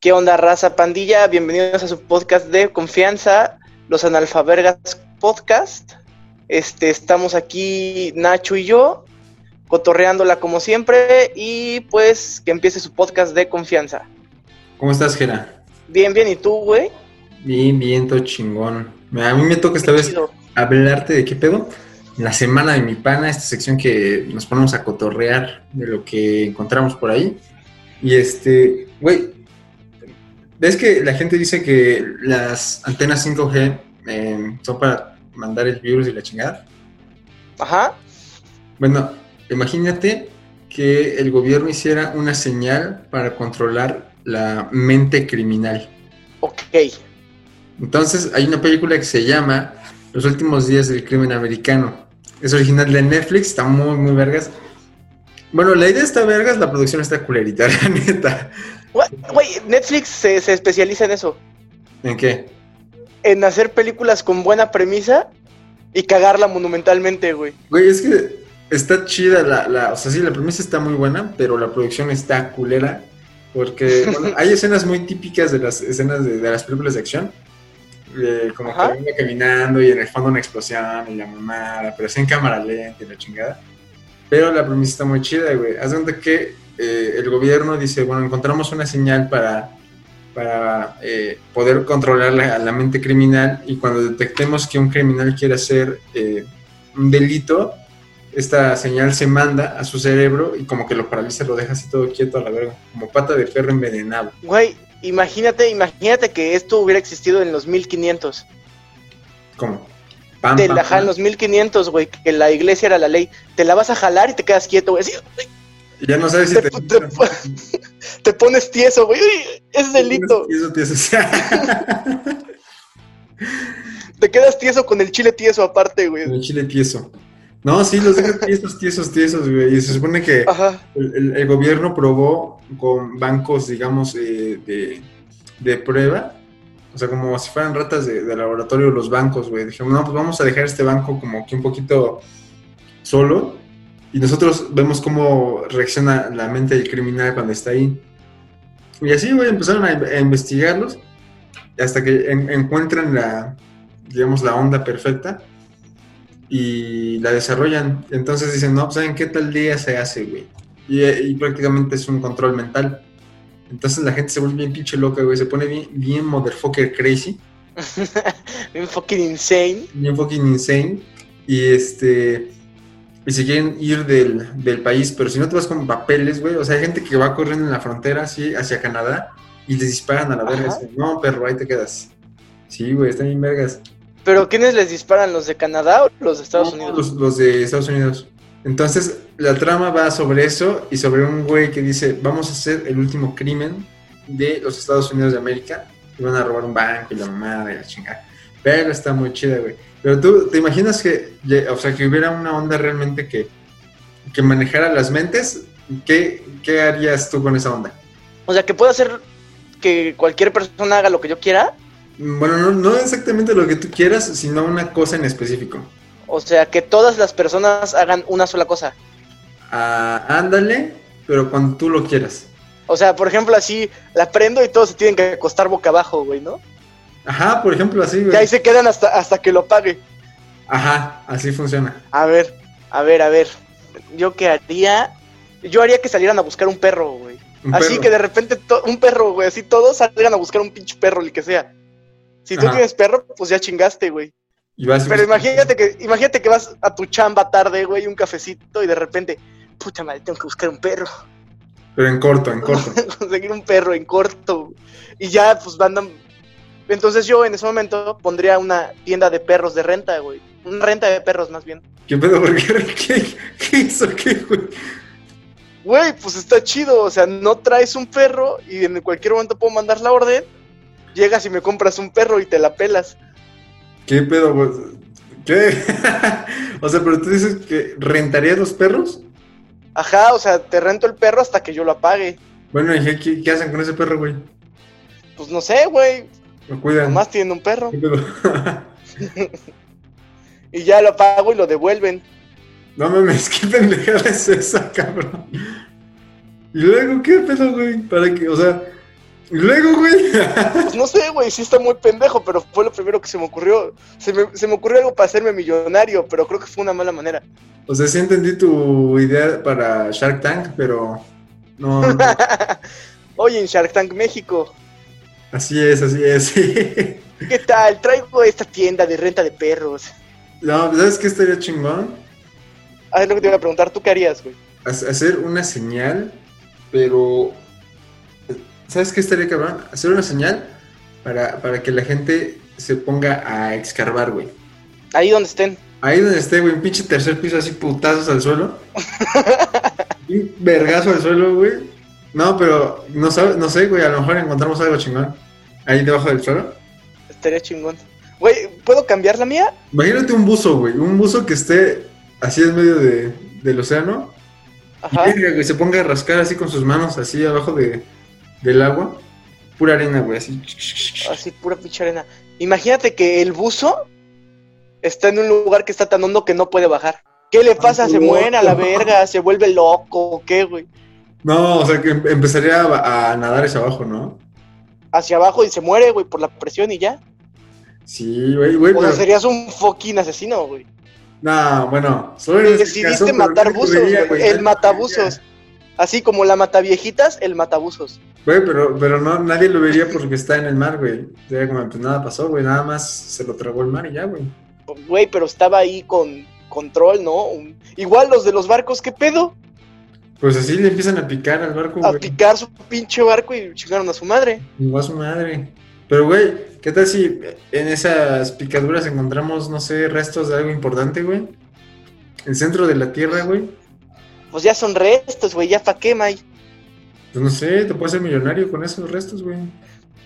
¿Qué onda, raza pandilla? Bienvenidos a su podcast de confianza, Los Analfabergas Podcast. Este, estamos aquí Nacho y yo, cotorreándola como siempre, y pues que empiece su podcast de confianza. ¿Cómo estás, Gera? Bien, bien, ¿y tú, güey? Bien, bien, todo chingón. A mí me toca esta vez hablarte de qué pedo. La semana de mi pana, esta sección que nos ponemos a cotorrear de lo que encontramos por ahí. Y este, güey, ¿ves que la gente dice que las antenas 5G eh, son para mandar el virus y la chingada? Ajá. Bueno, imagínate que el gobierno hiciera una señal para controlar la mente criminal. Ok. Entonces, hay una película que se llama Los últimos días del crimen americano. Es original de Netflix, está muy, muy vergas. Bueno, la idea está vergas, la producción está culerita, la neta. Güey, Netflix se, se especializa en eso. ¿En qué? En hacer películas con buena premisa y cagarla monumentalmente, güey. Güey, es que está chida la, la, o sea, sí, la premisa está muy buena, pero la producción está culera. Porque bueno, hay escenas muy típicas de las escenas de, de las películas de acción. Eh, como Ajá. que venga caminando y en el fondo una explosión y la mamada, pero así en cámara lenta y la chingada. Pero la premisa está muy chida, güey. Haz cuenta que eh, el gobierno dice, bueno, encontramos una señal para, para eh, poder controlar la, la mente criminal y cuando detectemos que un criminal quiere hacer eh, un delito, esta señal se manda a su cerebro y como que lo paraliza, lo deja así todo quieto a la verga, como pata de perro envenenado. Güey, imagínate, imagínate que esto hubiera existido en los 1500. Como... Pam, Te pam, la jalan los 1500, güey, que la iglesia era la ley. Te la vas a jalar y te quedas quieto, güey. así, Y ya no sabes si te, te... te- te pones tieso, güey. Es delito. Eso te hace- Te quedas tieso con el chile tieso aparte, güey. El chile tieso. No, sí, los dejan tiesos, tiesos, tiesos, güey. Y se supone que Ajá. el, el- el gobierno probó con bancos, digamos, eh, de, de prueba. O sea, como si fueran ratas de, de laboratorio los bancos, güey. Dijeron, no, pues vamos a dejar este banco como que un poquito solo. Y nosotros vemos cómo reacciona la mente del criminal cuando está ahí. Y así, güey, empezaron a, a investigarlos hasta que en- encuentran la, digamos, la onda perfecta y la desarrollan. Entonces dicen, no, ¿saben qué tal día se hace, güey? Y, y prácticamente es un control mental. Entonces la gente se vuelve bien pinche loca, güey. Se pone bien, bien motherfucker crazy, Bien fucking insane. bien fucking insane. Y este. Y se quieren ir del, del país, pero si no te vas con papeles, güey. O sea, hay gente que va corriendo en la frontera, así, hacia Canadá, y les disparan a la verga. Así, no, perro, ahí te quedas. Sí, güey, están bien vergas. ¿Pero quiénes les disparan? ¿Los de Canadá o los de Estados No, Unidos? Los, los de Estados Unidos. Entonces, la trama va sobre eso y sobre un güey que dice, vamos a hacer el último crimen de los Estados Unidos de América. Y van a robar un banco y la mamada y la chingada. Pero está muy chida, güey. Pero tú, ¿te imaginas que, o sea, que hubiera una onda realmente que, que manejara las mentes? ¿Qué, ¿Qué harías tú con esa onda? O sea, que puedo hacer que cualquier persona haga lo que yo quiera. Bueno, no, no exactamente lo que tú quieras, sino una cosa en específico. O sea, que todas las personas hagan una sola cosa. Ah, ándale, pero cuando tú lo quieras. O sea, por ejemplo, así la prendo y todos se tienen que acostar boca abajo, güey, ¿no? Ajá, por ejemplo, así, güey. Y ahí se quedan hasta, hasta que lo pague. Ajá, así funciona. A ver, a ver, a ver. ¿Yo qué haría? Yo haría que salieran a buscar un perro, güey. Un Así perro. que de repente un perro, güey, así todos salgan a buscar un pinche perro, el que sea. Si tú tienes perro, pues ya chingaste, güey. Y vas Pero imagínate que, imagínate que vas a tu chamba tarde, güey, un cafecito y de repente, puta madre, tengo que buscar un perro. Pero en corto, en corto. Conseguir un perro en corto. Y ya, pues mandan. Entonces yo en ese momento pondría una tienda de perros de renta, güey. Una renta de perros más bien. ¿Qué pedo? ¿Por qué? ¿Qué, qué hizo? ¿Qué, güey? Güey, pues está chido. O sea, no traes un perro y en cualquier momento puedo mandar la orden. Llegas y me compras un perro y te la pelas. ¿Qué pedo, güey? ¿Qué? o sea, pero tú dices que rentarías los perros. Ajá, o sea, te rento el perro hasta que yo lo apague. Bueno, ¿y qué, qué- qué hacen con ese perro, güey? Pues no sé, güey. Lo cuidan. Nomás tienen un perro. Y ya lo apago y lo devuelven. no mames, qué pendejada es esa, cabrón. Y luego, ¿qué pedo, güey? Para que, o sea, Y luego, güey. Pues no sé, güey, sí está muy pendejo, pero fue lo primero que se me ocurrió. Se me, se me ocurrió algo para hacerme millonario, pero creo que fue una mala manera. O sea, sí entendí tu idea para Shark Tank, pero no, no. Oye, en Shark Tank México, Así es, así es. ¿qué tal? Traigo esta tienda de renta de perros. no, ¿sabes qué estaría chingón? A ver lo que te iba a preguntar, ¿tú qué harías, güey? Ha- Hacer una señal, pero. ¿Sabes qué estaría cabrón? Hacer una señal para, para que la gente se ponga a escarbar, güey. Ahí donde estén. Ahí donde esté, güey, un pinche tercer piso así putazos al suelo. un vergazo al suelo, güey. No, pero no, sabe, no sé, güey, a lo mejor encontramos algo chingón. Ahí debajo del suelo. Estaría chingón. Güey, ¿puedo cambiar la mía? Imagínate un buzo, güey. Un buzo que esté así en medio de, del océano. Ajá. Y güey, se ponga a rascar así con sus manos, así abajo de, del agua. Pura arena, güey, así. Así, pura pinche arena. Imagínate que el buzo está en un lugar que está tan hondo que no puede bajar. ¿Qué le pasa? Ay, ¿Se muere a la verga? ¿Se vuelve loco? ¿O qué, güey? No, o sea que em- empezaría a, a nadar hacia abajo, ¿no? Hacia abajo y se muere, güey, por la presión y ya. Sí, güey, güey. O sea, pero- serías un fucking asesino, güey. No, bueno, solo Decidiste caso, matar buzos, güey. El matabuzos. Así como la mataviejitas, el matabuzos. Güey, pero, pero no, nadie lo vería porque está en el mar, güey. Sería como, pues nada pasó, güey, nada más se lo tragó el mar y ya, güey. Güey, pero estaba ahí con control, ¿no? Un- Igual los de los barcos, ¿qué pedo? Pues así le empiezan a picar al barco, A güey. picar su pinche barco y chingaron a su madre. Igual su madre. Pero, güey, ¿qué tal si en esas picaduras encontramos, no sé, restos de algo importante, güey? El centro de la Tierra, güey. Pues ya son restos, güey, ya pa' qué, May. Pues no sé, te puedes ser millonario con esos restos, güey.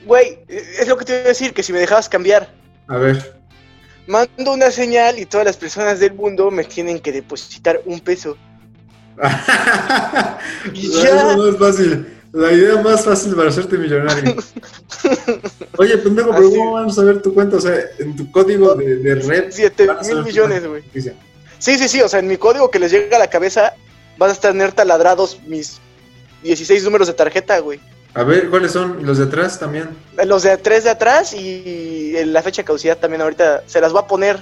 Güey, es lo que te iba a decir, que si me dejabas cambiar, A ver. mando una señal y todas las personas del mundo me tienen que depositar un peso. No, no es fácil. La idea más fácil para hacerte millonario. Oye, pendejo, pero Así. ¿cómo vamos a ver tu cuenta? O sea, en tu código de, de red. Siete van a saber mil tu millones, güey. Sí, sí, sí, o sea, en mi código que les llega a la cabeza vas a tener taladrados mis 16 números de tarjeta, güey. A ver, ¿cuáles son? ¿Y los de atrás también? Los de tres de atrás y la fecha de caducidad también ahorita se las voy a poner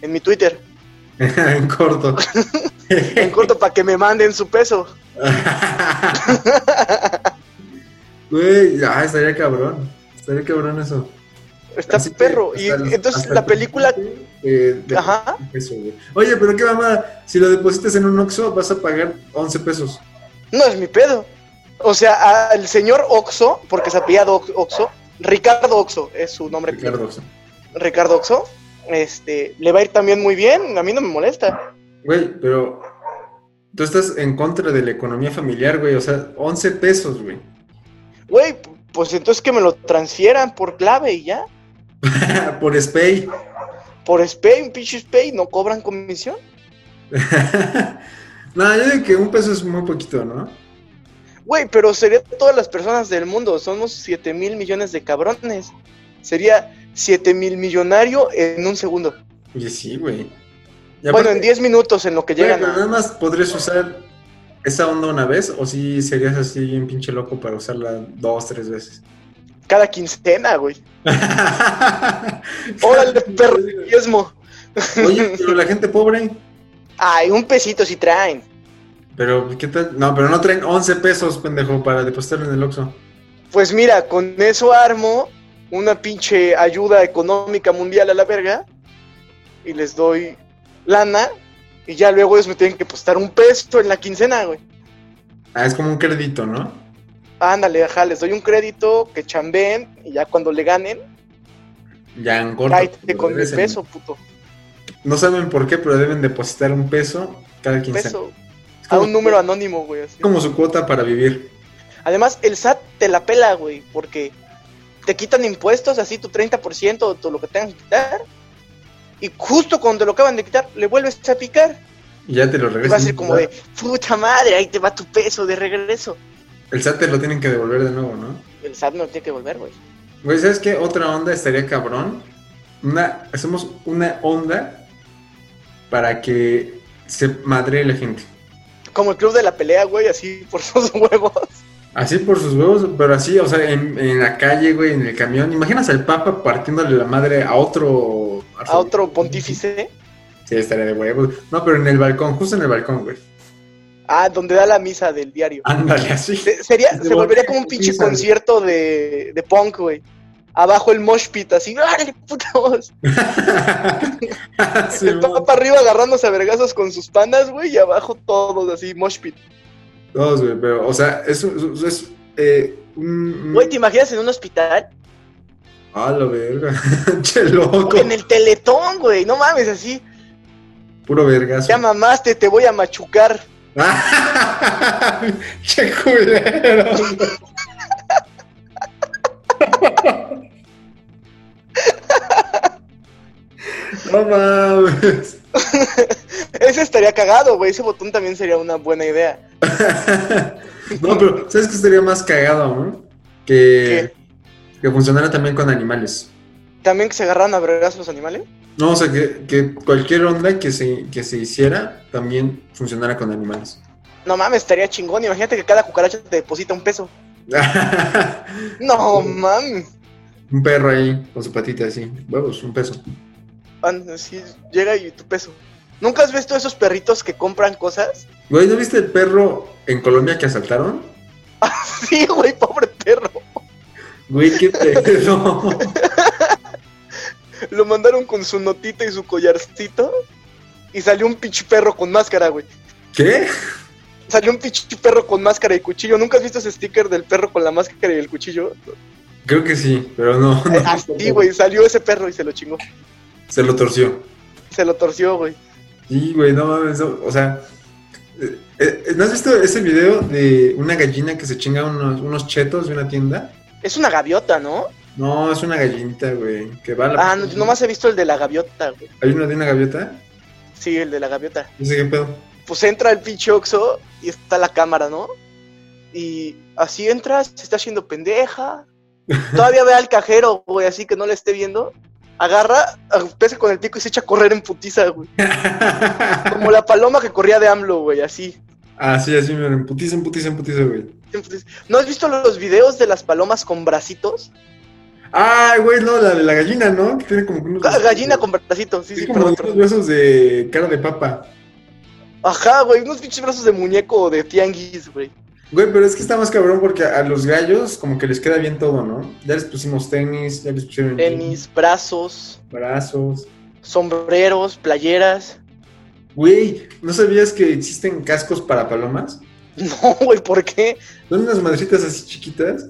en mi Twitter, en corto. en corto para que me manden su peso. Güey, ah, estaría cabrón. Estaría cabrón eso. Está Así que perro. Y entonces la el película... eh, de- Ajá. Oye, pero qué mamada. Si lo depositas en un Oxxo, vas a pagar 11 pesos. No es mi pedo. O sea, al señor Oxo, porque se apellida Ox- Oxo, Ricardo Oxo es su nombre. Ricardo Oxxo. Ricardo Oxo, este, le va a ir también muy bien, a mí no me molesta. Güey, pero tú estás en contra de la economía familiar, güey. O sea, 11 pesos, güey. Güey, pues entonces que me lo transfieran por clave y ya. Por Spay. Por Spay, un pinche Spay, no cobran comisión. no, yo digo que un peso es muy poquito, ¿no? Güey, pero sería todas las personas del mundo, somos 7 mil millones de cabrones. Sería 7 mil millonario en un segundo. Oye, sí, güey. Bueno, en 10 minutos en lo que llegan pero nada más podrías usar esa onda una vez o si serías así bien pinche loco para usarla dos, tres veces. Cada quincena, güey. Órale, perro, diezmo. Oye, pero la gente pobre. Ay, un pesito si traen. Pero, ¿qué tal? No, pero no traen 11 pesos, pendejo, para depositar en el Oxxo. Pues mira, con eso armo una pinche ayuda económica mundial a la verga y les doy lana y ya luego ellos me tienen que postar un peso en la quincena, güey. Ah, es como un crédito, ¿no? Ándale, ajá, les doy un crédito, que chambeen y ya cuando le ganen, Ya en corto. cállate pero con mi en- peso, puto. No saben por qué, pero deben depositar un peso cada quincena. Peso. A un número anónimo, güey. así. como su cuota para vivir. Además, el SAT te la pela, güey, porque te quitan impuestos, así tu 30% o todo lo que tengan que quitar. Y justo cuando lo acaban de quitar, le vuelves a picar. Y ya te lo Y regresan. va a ser como de, puta madre, ahí te va tu peso de regreso. El SAT te lo tienen que devolver de nuevo, ¿no? El SAT no tiene que volver, güey. Güey, ¿sabes qué? Otra onda estaría cabrón. Una, hacemos una onda para que se madre la gente. Como el club de la pelea, güey, así por sus huevos. Así por sus huevos, pero así, o sea, en, en la calle, güey, en el camión. ¿Imaginas al Papa partiéndole la madre a otro... A otro pontífice. Sí, estaría de huevos. No, pero en el balcón, justo en el balcón, güey. Ah, donde da la misa del diario. Ándale, así. Se, sería, se volvería como un pinche Misa, concierto de, de punk, güey. Abajo el mosh pit, así, ¡ay, putos! Sí, el papa arriba agarrándose a vergazos con sus panas, güey, y abajo todos así, mosh pit. Todos, güey, pero, o sea, es, es, es, eh, un... Güey, ¿te imaginas en un hospital? Ah, la verga. che, loco. En el teletón, güey, no mames, así. Puro vergazo. Ya mamaste, te voy a machucar. che, culero. no mames. Ese estaría cagado, güey, ese botón también sería una buena idea. no, pero ¿sabes qué estaría más cagado, no? Que, que funcionara también con animales. ¿También que se agarraran a vergazos los animales? No, o sea, que, que cualquier onda que se, que se hiciera también funcionara con animales. No mames, estaría chingón. Imagínate que cada cucaracha te deposita un peso. No mames. un perro ahí con su patita así, huevos, un peso. Así llega y tu peso. ¿Nunca has visto esos perritos que compran cosas? Güey, ¿no viste el perro en Colombia que asaltaron? Sí, güey, pobre perro. Güey, qué pedo. Lo mandaron con su notita y su collarcito. Y salió un pinche perro con máscara, güey. ¿Qué? Salió un pinche perro con máscara y cuchillo. ¿Nunca has visto ese sticker del perro con la máscara y el cuchillo? Creo que sí, pero no. no. Así, güey, salió ese perro y se lo chingó. Se lo torció. Se lo torció, güey. Sí, güey, no mames, no, o sea, eh, eh, ¿no has visto ese video de una gallina que se chinga unos, unos chetos de una tienda? Es una gaviota, ¿no? No, es una gallinita, güey, que va a la... Ah, no, nomás he visto el de la gaviota, güey. ¿Hay uno de una gaviota? Sí, el de la gaviota. Qué pedo. Pues entra el pinche Oxxo y está la cámara, ¿no? Y así entras, se está haciendo pendeja. Todavía ve al cajero, güey, así que no le esté viendo. Agarra, pesa con el pico y se echa a correr en putiza, güey. Como la paloma que corría de AMLO, güey, así. ah, sí, así, me emputiza, emputiza, emputiza, güey. en putiza. ¿No has visto los videos de las palomas con bracitos? Ay, güey, no, la de la gallina, ¿no? Que tiene como unos... Ga- Gallina con bracitos, sí, Sí, como perdón, unos besos de cara de papa. Ajá, güey, unos pinches brazos de muñeco o de tianguis, güey. Güey, pero es que está más cabrón porque a los gallos como que les queda bien todo, ¿no? Ya les pusimos tenis, ya les pusieron Tenis, brazos, brazos. sombreros, playeras. Güey, ¿no sabías que existen cascos para palomas? No, güey, ¿por qué? Son unas madritas así chiquitas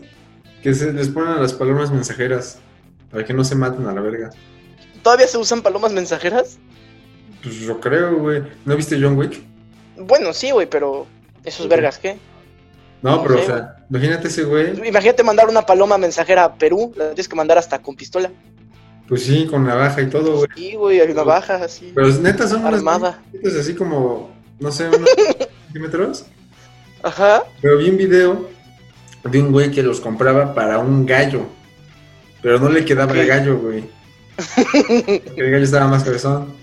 que se les ponen a las palomas mensajeras para que no se maten a la verga. ¿Todavía se usan palomas mensajeras? Pues yo creo, güey. ¿No viste John Wick? Bueno, sí, güey, pero esos vergas, ¿qué? No, pero, o sea, imagínate ese güey. Imagínate mandar una paloma mensajera a Perú, la tienes que mandar hasta con pistola. Pues sí, con navaja y todo, güey. Sí, güey, hay una baja así, Pero neta son unas armada. madritas así como, no sé, unos centímetros. Ajá. Pero vi un video de un güey que los compraba para un gallo. Pero no le quedaba Ok. el gallo, güey. Porque el gallo estaba más cabezón.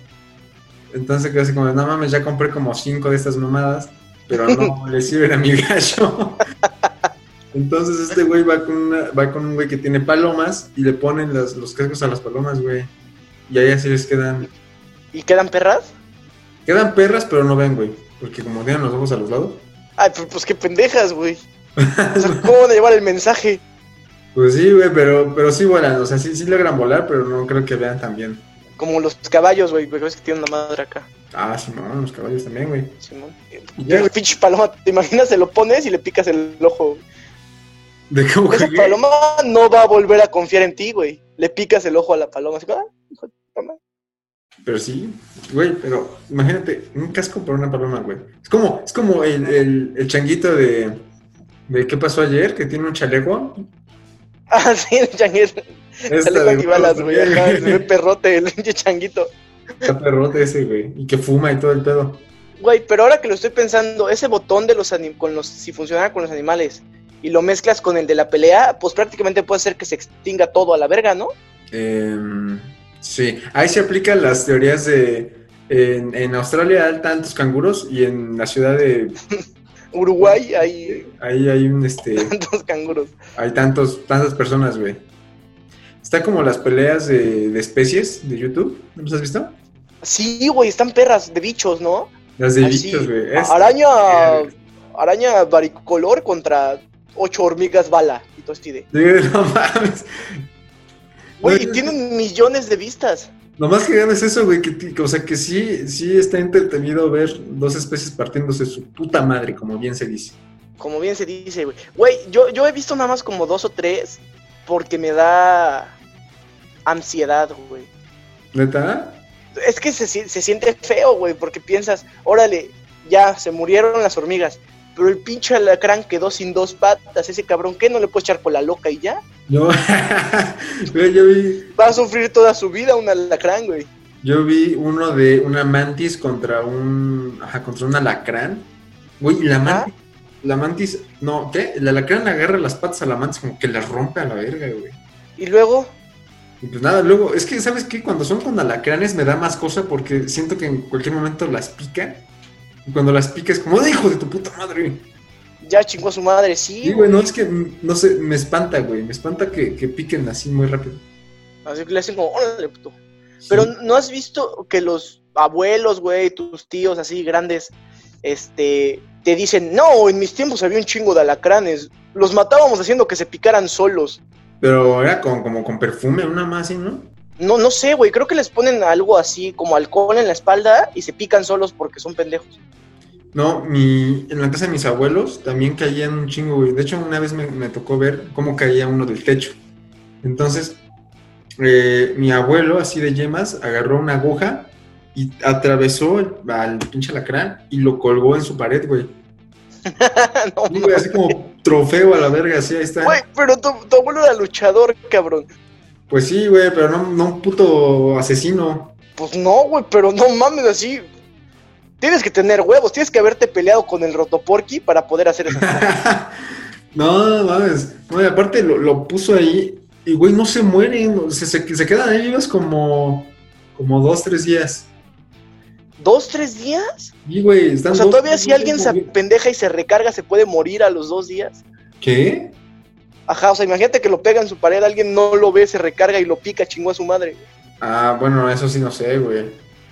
Entonces quedó así como, no mames, ya compré como cinco de estas mamadas, pero no le sirven a mi gallo. Entonces este güey va con una, va con un güey que tiene palomas y le ponen las- los cascos a las palomas, güey. Y ahí así les quedan. ¿Y quedan perras? Quedan perras, pero no ven, güey. Porque como tienen los ojos a los lados. Ay, pues, pues qué pendejas, güey. O sea, ¿cómo van a llevar el mensaje? Pues sí, güey, pero, pero sí vuelan. O sea, sí, sí logran volar, pero no creo que vean tan bien. Como los caballos, güey, porque ves que tienen una madre acá. Ah, sí, no, los caballos también, güey. Simón. Y El güey, pinche paloma, ¿te imaginas? Se lo pones y le picas el ojo. de cómo Esa paloma no va a volver a confiar en ti, güey. Le picas el ojo a la paloma. Así, ah, hijo de madre. Pero sí, güey, pero imagínate, un casco por una paloma, güey. Es como, es como el, el, el changuito de, de ¿Qué pasó ayer? Que tiene un chaleco. Ah, sí, el changuito. Esta Chaleco de- antibalas, güey. Acá se ve perrote el pinche changuito. Está perrote ese, güey. Y que fuma y todo el pedo. Güey, pero ahora que lo estoy pensando, ese botón de los anim- con los si funcionara con los animales y lo mezclas con el de la pelea, pues prácticamente puede ser que se extinga todo a la verga, ¿no? Em, sí, ahí se aplican las teorías de... En, en Australia hay tantos canguros y en la ciudad de... Uruguay hay Ahí hay un, este, tantos canguros. hay tantos, tantas personas, güey. Está como las peleas de, de especies de YouTube, ¿no los has visto? Sí, güey, están perras de bichos, ¿no? Las de Así, bichos, güey. Araña, araña varicolor contra ocho hormigas bala. Y todo este de- no mames. Güey, y tienen millones de vistas. Lo más que gana es eso, güey, que, ti- que, o sea, que sí, sí está entretenido ver dos especies partiéndose su puta madre, como bien se dice. Como bien se dice, güey. Güey, yo, yo he visto nada más como dos o tres porque me da ansiedad, güey. ¿Neta? Es que se, se siente feo, güey, porque piensas, órale, ya se murieron las hormigas, pero el pinche alacrán quedó sin dos patas, ese cabrón, ¿qué? ¿No le puedes echar por la loca y ya? Güey, yo vi, Va a sufrir toda su vida un alacrán, güey. yo vi uno de una mantis contra un, ajá, contra un alacrán. Güey, la mantis, la mantis, no, ¿qué? El alacrán agarra las patas a la mantis como que las rompe a la verga, güey. Y luego, Y pues nada, luego, es que, ¿sabes qué? Cuando son con alacranes me da más cosa porque siento que en cualquier momento las pica. Y cuando las pica es como, ¡de hijo de tu puta madre! ya chingó a su madre, sí. Sí, güey, no, es que, no sé, me espanta, güey. Me espanta que, que piquen así muy rápido. Así que le hacen como, órale, puto. Pero. ¿no has visto que los abuelos, güey, tus tíos así grandes, este, te dicen, no, en mis tiempos había un chingo de alacranes, los matábamos haciendo que se picaran solos. Pero era con, como con perfume, una más así, ¿no? No, no sé, güey, creo que les ponen algo así como alcohol en la espalda y se pican solos porque son pendejos. No, mi, en la casa de mis abuelos también caían un chingo, güey. De hecho, una vez me, me tocó ver cómo caía uno del techo. Entonces, eh, mi abuelo, así de yemas, agarró una aguja y atravesó el- al pinche alacrán y lo colgó en su pared, güey. no, Sí, güey, así como trofeo a la verga, así ahí está. Güey, pero tu, tu abuelo era luchador, cabrón. Pues sí, güey, pero no, no un puto asesino. Pues no, güey, pero no mames así. Tienes que tener huevos, tienes que haberte peleado con el Rotoporky para poder hacer eso. no, mames. No, y aparte lo, lo puso ahí y, güey, no se mueren. Se, se, quedan ahí vivos como, como dos, tres días. ¿Dos, tres días? Y, güey, están O sea, dos, todavía si alguien se pendeja y se recarga, se puede morir a los dos días. ¿Qué? Ajá, o sea, imagínate que lo pega en su pared, alguien no lo ve, se recarga y lo pica, chingó a su madre. Ah, bueno, eso sí no sé, güey.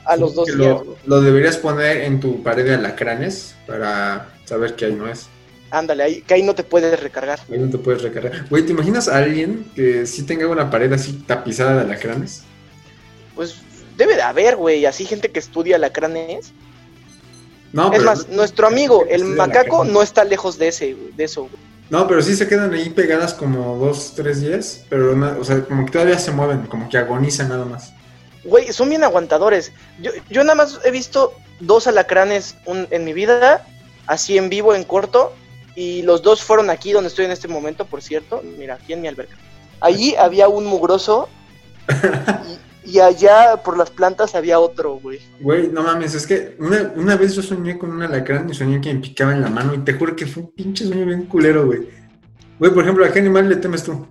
A los dos días. Lo, lo deberías poner en tu pared de alacranes para saber que ahí no es. Ándale, ahí, que ahí no te puedes recargar. Ahí no te puedes recargar. Güey, ¿te imaginas a alguien que sí tenga una pared así tapizada de alacranes? Pues debe de haber, güey, así gente que estudia alacranes. No, es más, nuestro amigo, el macaco, no está lejos de ese, de eso. güey. No, pero sí se quedan ahí pegadas como dos, tres días, pero no- o sea, como que todavía se mueven, como que agonizan nada más. Güey, son bien aguantadores. Yo, yo nada más he visto dos alacranes un- en mi vida, así en vivo, en corto, y los dos fueron aquí donde estoy en este momento, por cierto. Mira, aquí en mi alberca. Allí había un mugroso y, allá por las plantas había otro, güey. Güey, no mames, es que una, una vez yo soñé con un alacrán y soñé que me picaba en la mano y te juro que fue un pinche sueño bien culero, güey. Güey, por ejemplo, ¿a qué animal le temes tú?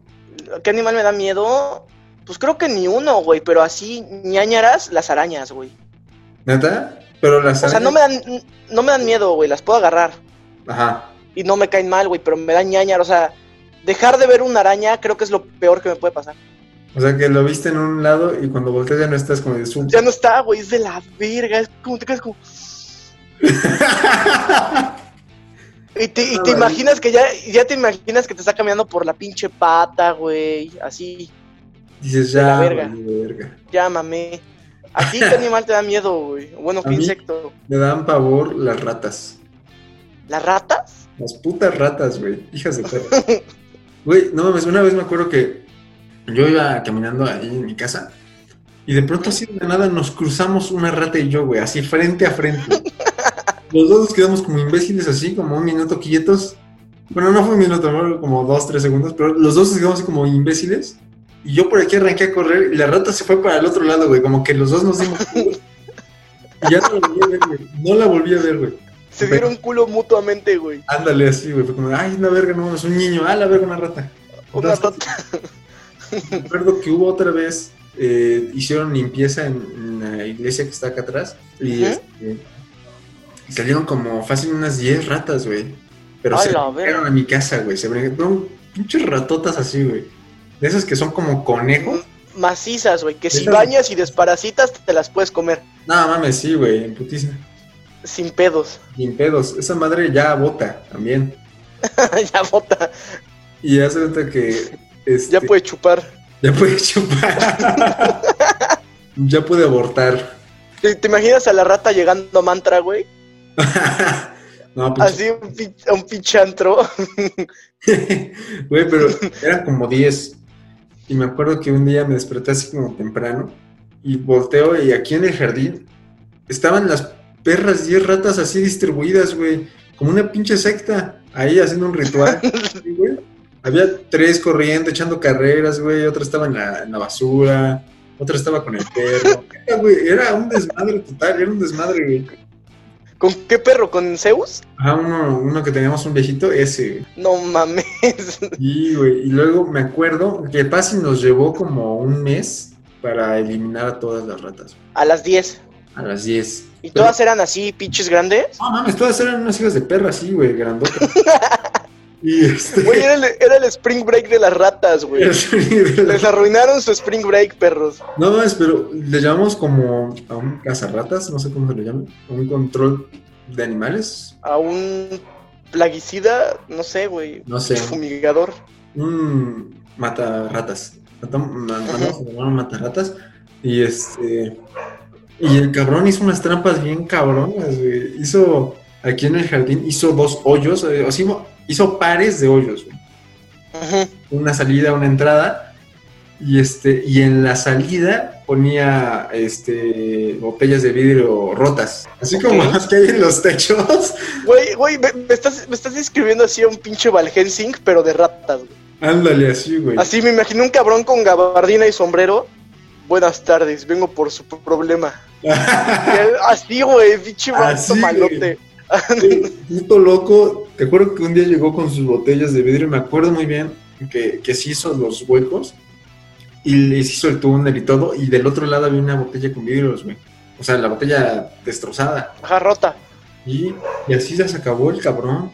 ¿Qué animal me da miedo? Pues creo que ni uno, güey, pero así ñañaras las arañas, güey. ¿Neta? Pero las O sea, no me dan, no me dan miedo, güey, las puedo agarrar. Ajá. Y no me caen mal, güey, pero me dan ñañar. O sea, dejar de ver una araña creo que es lo peor que me puede pasar. O sea, que lo viste en un lado y cuando volteas ya no estás como de su... Ya no está, güey, es de la verga. Es como te quedas como. Y te, y te vale. imaginas que ya, ya te imaginas que te está caminando por la pinche pata, güey. Así, Dices, De la ya, verga. verga. llámame. ¿A ti qué animal te da miedo, güey? Bueno, ¿qué insecto? Me dan pavor las ratas. ¿Las ratas? Las putas ratas, güey. Hijas de perro. Güey, no mames, una vez me acuerdo que yo iba caminando ahí en mi casa y de pronto así de nada nos cruzamos una rata y yo, güey, así frente a frente. Los dos nos quedamos como imbéciles así, como un minuto quietos. Bueno, no fue un minuto, fue como dos, tres segundos, pero los dos nos quedamos así como imbéciles. Y yo por aquí arranqué a correr y la rata se fue para el otro lado, güey, como que los dos nos dimos... culos. y ya no la volví a ver, güey. No la volví a ver, güey. Se dieron culo mutuamente, güey. Ándale así, güey. Fue como, ay, una verga, no, es un niño. Ah, la verga, una rata. Una rata. Recuerdo que hubo otra vez, eh, hicieron limpieza en, en la iglesia que está acá atrás. Y, este, salieron como fácil unas 10 ratas, güey. Pero A se fueron a mi casa, güey. Se brincaron pinches ratotas así, güey. De esas que son como conejos. Macizas, güey, que si Esas- bañas y desparasitas te las puedes comer No, mames, sí, güey, en putiza. sin pedos. Sin pedos. Esa madre ya bota también. ya bota, Y hace cuenta que. Este, ya puede chupar. Ya puede chupar. ya puede abortar. ¿Te, te imaginas a la rata llegando a mantra, güey? no, pues. Así un, a un pinche antro. Güey, pero eran como 10. Y me acuerdo que un día me desperté así como temprano. Y volteo y aquí en el jardín estaban las perras 10 ratas así distribuidas, güey. Como una pinche secta. Ahí haciendo un ritual. Sí, güey. Había tres corriendo, echando carreras, güey. Otra estaba en la, en la basura. Otra estaba con el perro. Era, güey, era un desmadre total. Era un desmadre, güey. ¿Con qué perro? ¿Con Zeus? Ajá, uno, uno que teníamos un viejito, ese. No mames. Y, güey, y luego me acuerdo que Pasi nos llevó como un mes para eliminar a todas las ratas. A las 10. A las 10. ¿Y todas eran así, pinches grandes? No mames, todas eran unas hijas de perra así, güey, grandotas. y este. Güey, era el, era el spring break de las ratas, güey. Les arruinaron su spring break, perros. No mames, pero le llamamos como a un cazarratas, no sé cómo se le llama. A un control de animales. A un plaguicida, no sé, güey. No sé. Fumigador. un matarratas. Matam- ma- Mandamos a un. Y este. Y el cabrón hizo unas trampas bien cabronas, güey. Hizo. Aquí en el jardín hizo dos hoyos. eh, o sea, hizo- pares de hoyos, güey. Ujú. Una salida, una entrada. Y este. Y en la salida ponía este. botellas de vidrio rotas. Así como las que hay en los techos. Güey, güey, me, me estás, me estás describiendo así a un pinche Valhensing, pero de ratas, güey. Ándale, así, güey. Así me imaginé un cabrón con gabardina y sombrero. Buenas tardes, vengo por su problema. Así, güey, pinche malote. Puto loco, te acuerdo que un día llegó con sus botellas de vidrio, me acuerdo muy bien que, que se hizo los huecos y les hizo el túnel y todo, y del otro lado había una botella con vidrios, güey. O sea, la botella destrozada. Ajá, rota. Y, y así ya se acabó el cabrón.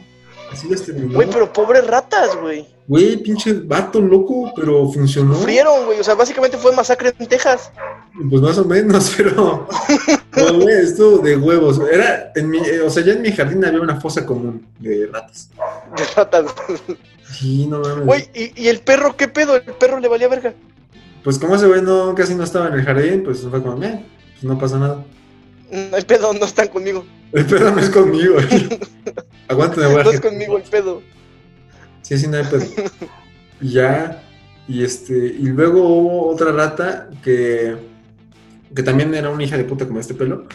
Así las terminó. Güey, pero pobres ratas, güey. Güey, pinche vato loco, pero funcionó. Sufrieron, güey. O sea, básicamente fue masacre en Texas. Pues más o menos, pero. No, güey, esto de huevos. Era, en mi, eh, o sea, ya en mi jardín había una fosa común de ratas. De ratas. Sí, no mames. Güey, ¿y, y el perro qué pedo? El perro le valía verga. Pues como ese güey no, casi no estaba en el jardín, pues fue como, eh, pues no pasa nada. Hay pedo, no están conmigo. El pedo no es conmigo. Aguántame, güey. No es conmigo el pedo. Sí, sí, no hay pedo. Ya, y este, y luego hubo otra rata que, que también era una hija de puta como este pelo.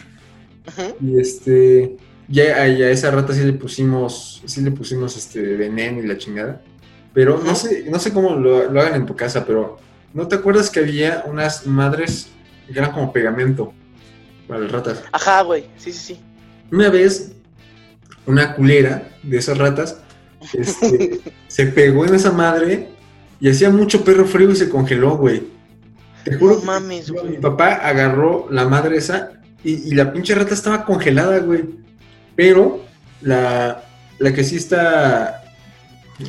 Ujú. Y este, ya a, esa rata sí le pusimos, sí le pusimos este veneno y la chingada. Pero no sé, no sé cómo lo, lo hagan en tu casa, pero ¿no te acuerdas que había unas madres que eran como pegamento para las ratas? Ajá, güey. Sí, sí, sí. Una vez, una culera de esas ratas este, se pegó en esa madre y hacía mucho perro frío y se congeló, güey. Te juro No mames, mi güey. papá agarró la madre esa y, y la pinche rata estaba congelada, güey. Pero la, la que sí está,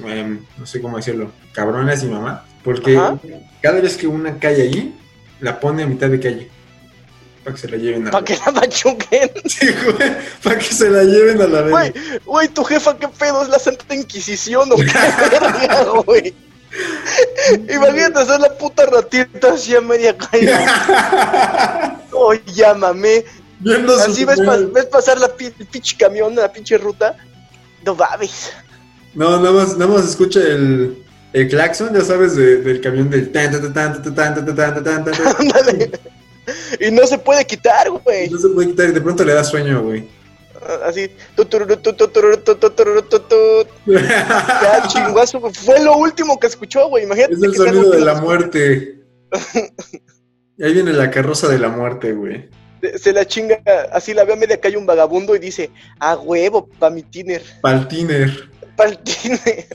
em, no sé cómo decirlo, cabrona es mi mamá. Porque Ajá. cada vez que una cae allí, la pone a mitad de calle. Para que se la lleven a Para que la machuquen. Sí, güey, para que se la lleven a la vez. Güey, güey, tu jefa, ¿qué pedo? ¿Es la Santa Inquisición o qué verga, güey? Imagínate hacer la puta ratita así a media calle. Oh. Viendo su Así ves, señal. pas- ves pasar la pi- el pinche camión, la pinche ruta. No mames. No, nada más, nada más escucha el, el claxon, ya sabes, de- del camión del tan, tan, tan, tan, tan, tan, tan, tan, tan, tan, tan. Ándale. Y no se puede quitar, güey. No se puede quitar y de pronto le da sueño, güey. Así. Ya, chinguazo. Fue lo último que escuchó, güey. Imagínate. Es el sonido de la muerte. Ahí viene la carroza de la muerte, güey. Se- la chinga, así la ve a media calle un vagabundo y dice, a huevo, pa' mi tiner, Paltiner. pa' el tiner.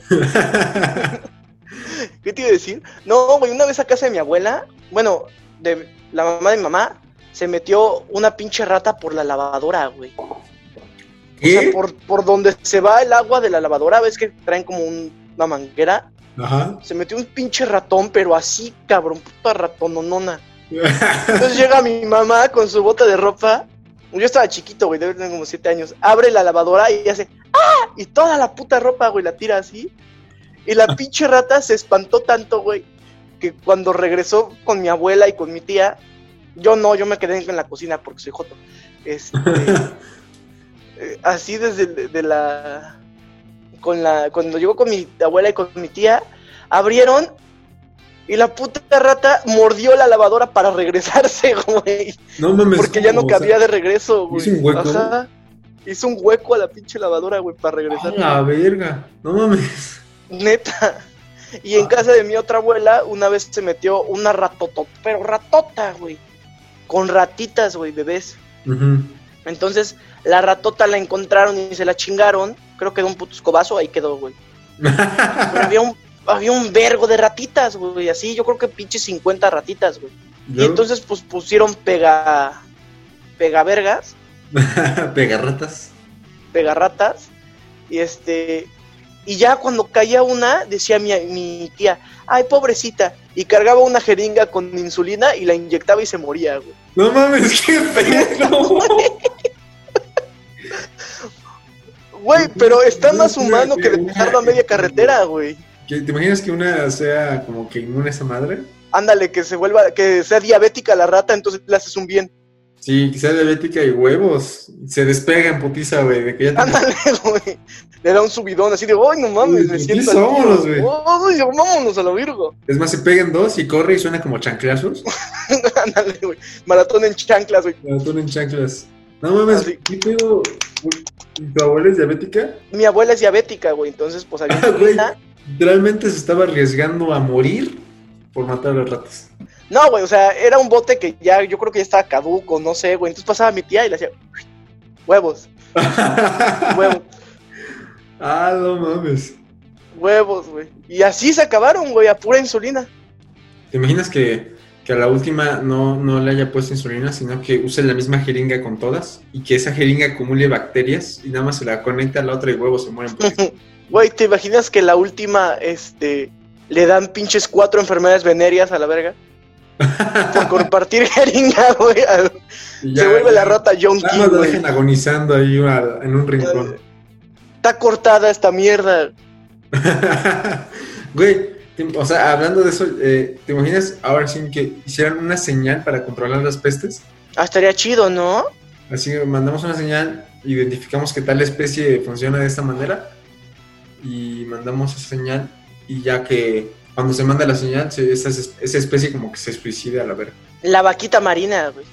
¿Qué te iba a decir? No, güey, una vez a casa de mi abuela, bueno, de la mamá de mi mamá, se metió una pinche rata por la lavadora, güey. O sea, por, por donde se va el agua de la lavadora, ves que traen como un- una manguera. Ajá. Se metió un pinche ratón, pero así, cabrón, puta ratononona. Entonces llega mi mamá con su bota de ropa. Yo estaba chiquito, güey, debe tener como siete años. Abre la lavadora y hace ¡Ah! Y toda la puta ropa, güey, la tira así. Y la pinche rata se espantó tanto, güey, que cuando regresó con mi abuela y con mi tía, yo no, yo me quedé en la cocina porque soy joto. Este, eh, así desde de la con la cuando llegó con mi abuela y con mi tía abrieron y la puta rata mordió la lavadora para regresarse, güey, No mames. porque ya no ¿cómo? O sea, cabía de regreso, güey. ¿hizo un hueco? Ajá. Hizo un hueco a la pinche lavadora, güey, para regresar. A la verga. No mames. Neta. Y en Ah. casa de mi otra abuela, una vez se metió una ratotota, pero ratota, güey. Con ratitas, güey, bebés. Entonces, la ratota la encontraron y se la chingaron. Creo que de un puto escobazo, ahí quedó, güey. Pero había un, había un vergo de ratitas, güey, así. Yo creo que pinche 50 ratitas, güey. Y entonces, pues pusieron pega. Pegavergas, Pegarratas. pegarratas. Y este. Y ya cuando caía una, decía mi, mi tía, ay, pobrecita. Y cargaba una jeringa con insulina y la inyectaba y se moría, güey. No mames, qué pedo. Güey, pero está más humano que dejarlo a media carretera, güey. ¿Qué- ¿Te imaginas que una sea como que inmune a esa madre? Ándale, que se vuelva, que sea diabética la rata, entonces le haces un bien. Sí, sea diabética y huevos. Se despega en putiza, güey, de que ya te... Ándale, güey. Le da un subidón así de, ¡ay, no mames! Me Sí, siento. sí al somos, güey. ¡Ay, vámonos a la virgo! Es más, se pegan dos y corre y suena como chanclazos. Ándale, güey. Maratón en chanclas, güey. Maratón en chanclas. No mames, Así. ¿qué pedo? ¿Tu abuela es diabética? Mi abuela es diabética, güey. Entonces, pues había Ah, güey. Literalmente se estaba arriesgando a morir por matar a las ratas. No, güey, o sea, era un bote que ya, yo creo que ya estaba caduco, no sé, güey. Entonces pasaba mi tía y le hacía huevos, huevos, ah, no mames. huevos, güey. Y así se acabaron, güey, a pura insulina. ¿Te imaginas que, que a la última no, no le haya puesto insulina, sino que use la misma jeringa con todas y que esa jeringa acumule bacterias y nada más se la conecta a la otra y huevos se mueren? Güey, ¿te imaginas que la última, este, le dan pinches cuatro enfermedades venéreas a la verga? Por compartir jeringa, güey. Se vuelve la rata John Nada King, más la güey. dejan agonizando ahí en un rincón. Está cortada esta mierda. Güey, o sea, hablando de eso, eh, ¿te imaginas ahora sí que hicieran una señal para controlar las pestes? Ah, estaría chido, ¿no? Así mandamos una señal, identificamos que tal especie funciona de esta manera y mandamos esa señal y ya que cuando se manda la señal, se- esa, esa especie como que se suicida a la verga. La vaquita marina, güey.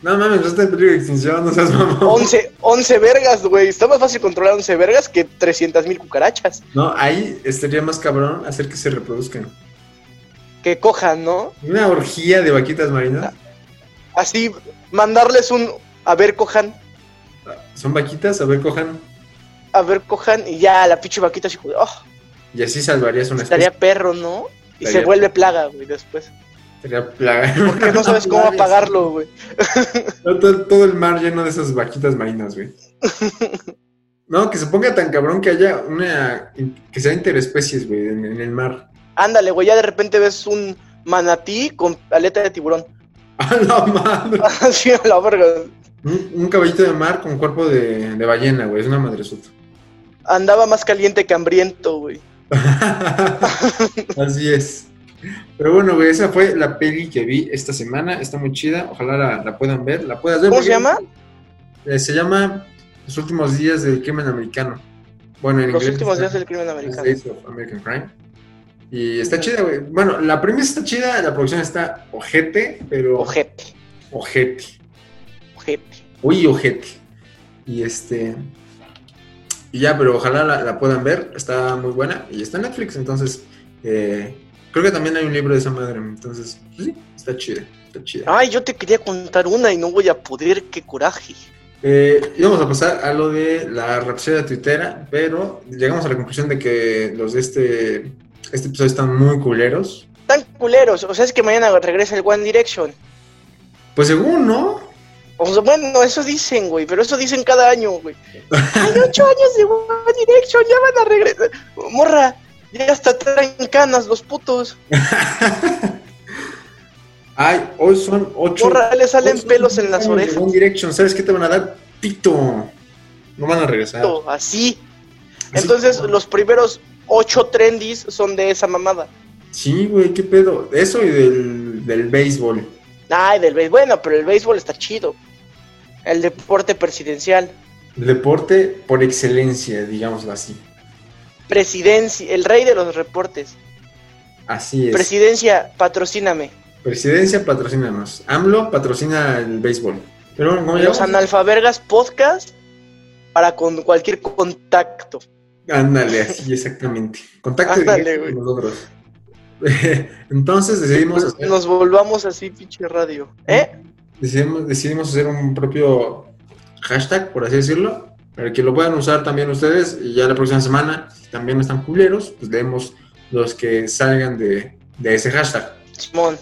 No mames, no está en peligro de extinción, no seas mamón. 11, 11 vergas, güey. Está más fácil controlar 11 vergas que 300 mil cucarachas. No, ahí estaría más cabrón hacer que se reproduzcan. Que cojan, ¿no? Una orgía de vaquitas marinas. Así, mandarles un. A ver, cojan. Son vaquitas, a ver, cojan. A ver, cojan. Y ya la pinche vaquita así, oh, Y así salvarías una estaría especie. perro, ¿no? Y Estaría se vuelve plaga, güey, después. Estaría plaga. Porque no sabes cómo apagarlo, güey. Todo, todo el mar lleno de esas vaquitas marinas, güey. No, que se ponga tan cabrón que haya una. que sea interespecies, güey, en, en el mar. Ándale, güey, ya de repente ves un manatí con aleta de tiburón. ¡A la madre! Así a la verga. Un, un caballito de mar con cuerpo de, de ballena, güey. Es una madresota. Andaba más caliente que hambriento, güey. Así es. Pero bueno, güey, esa fue la peli que vi esta semana. Está muy chida. Ojalá la, la puedan ver. La puedas ver. ¿Cómo se llama? Eh, se llama Los últimos días del crimen americano. Bueno, en Los inglés últimos está días del crimen Los americano. Days of American Crime. Y está chida, güey. Bueno, la premisa está chida, la producción está ojete, pero. Ojete, Ojete. ojete. Uy, ojete. Y este. Y ya, pero ojalá la, la puedan ver. Está muy buena. Y está en Netflix, entonces. eh, creo que también hay un libro de esa madre. Entonces, pues sí, está chida. Está chida. Ay, yo te quería contar una y no voy a poder, qué coraje. Eh, íbamos a pasar a lo de la rapsodia tuitera, pero llegamos a la conclusión de que los de este, este episodio están muy culeros. Tan culeros, o sea, es que mañana regresa el One Direction. Pues según, ¿no? O sea, bueno, eso dicen, güey, pero eso dicen cada año, güey. Hay ocho años de One Direction, ya van a regresar. Morra, ya hasta traen canas los putos. Ay, hoy son ocho. Morra, le salen pelos en las orejas. One Direction, ¿sabes qué te van a dar? Pito. No van a regresar. Así. Así Entonces, como- los primeros ocho trendies son de esa mamada. Sí, güey, qué pedo. Eso y del, del béisbol. Ay, del béisbol. Bueno, pero el béisbol está chido. El deporte presidencial. El deporte por excelencia, digámoslo así. Presidencia, el rey de los reportes. Así es. Presidencia, patrocíname. Presidencia, patrocínanos. AMLO patrocina el béisbol. Pero bueno, ¿cómo Los analfabergas podcast para con cualquier contacto. Ándale, así exactamente. Contacto Ándale, directo con nosotros. Entonces decidimos hacer, Nos volvamos así, pinche radio. ¿Eh? decidimos, decidimos hacer un propio hashtag, por así decirlo, para que lo puedan usar también ustedes. Y ya la próxima semana, si también están culeros, pues leemos los que salgan de, de ese hashtag. Simón.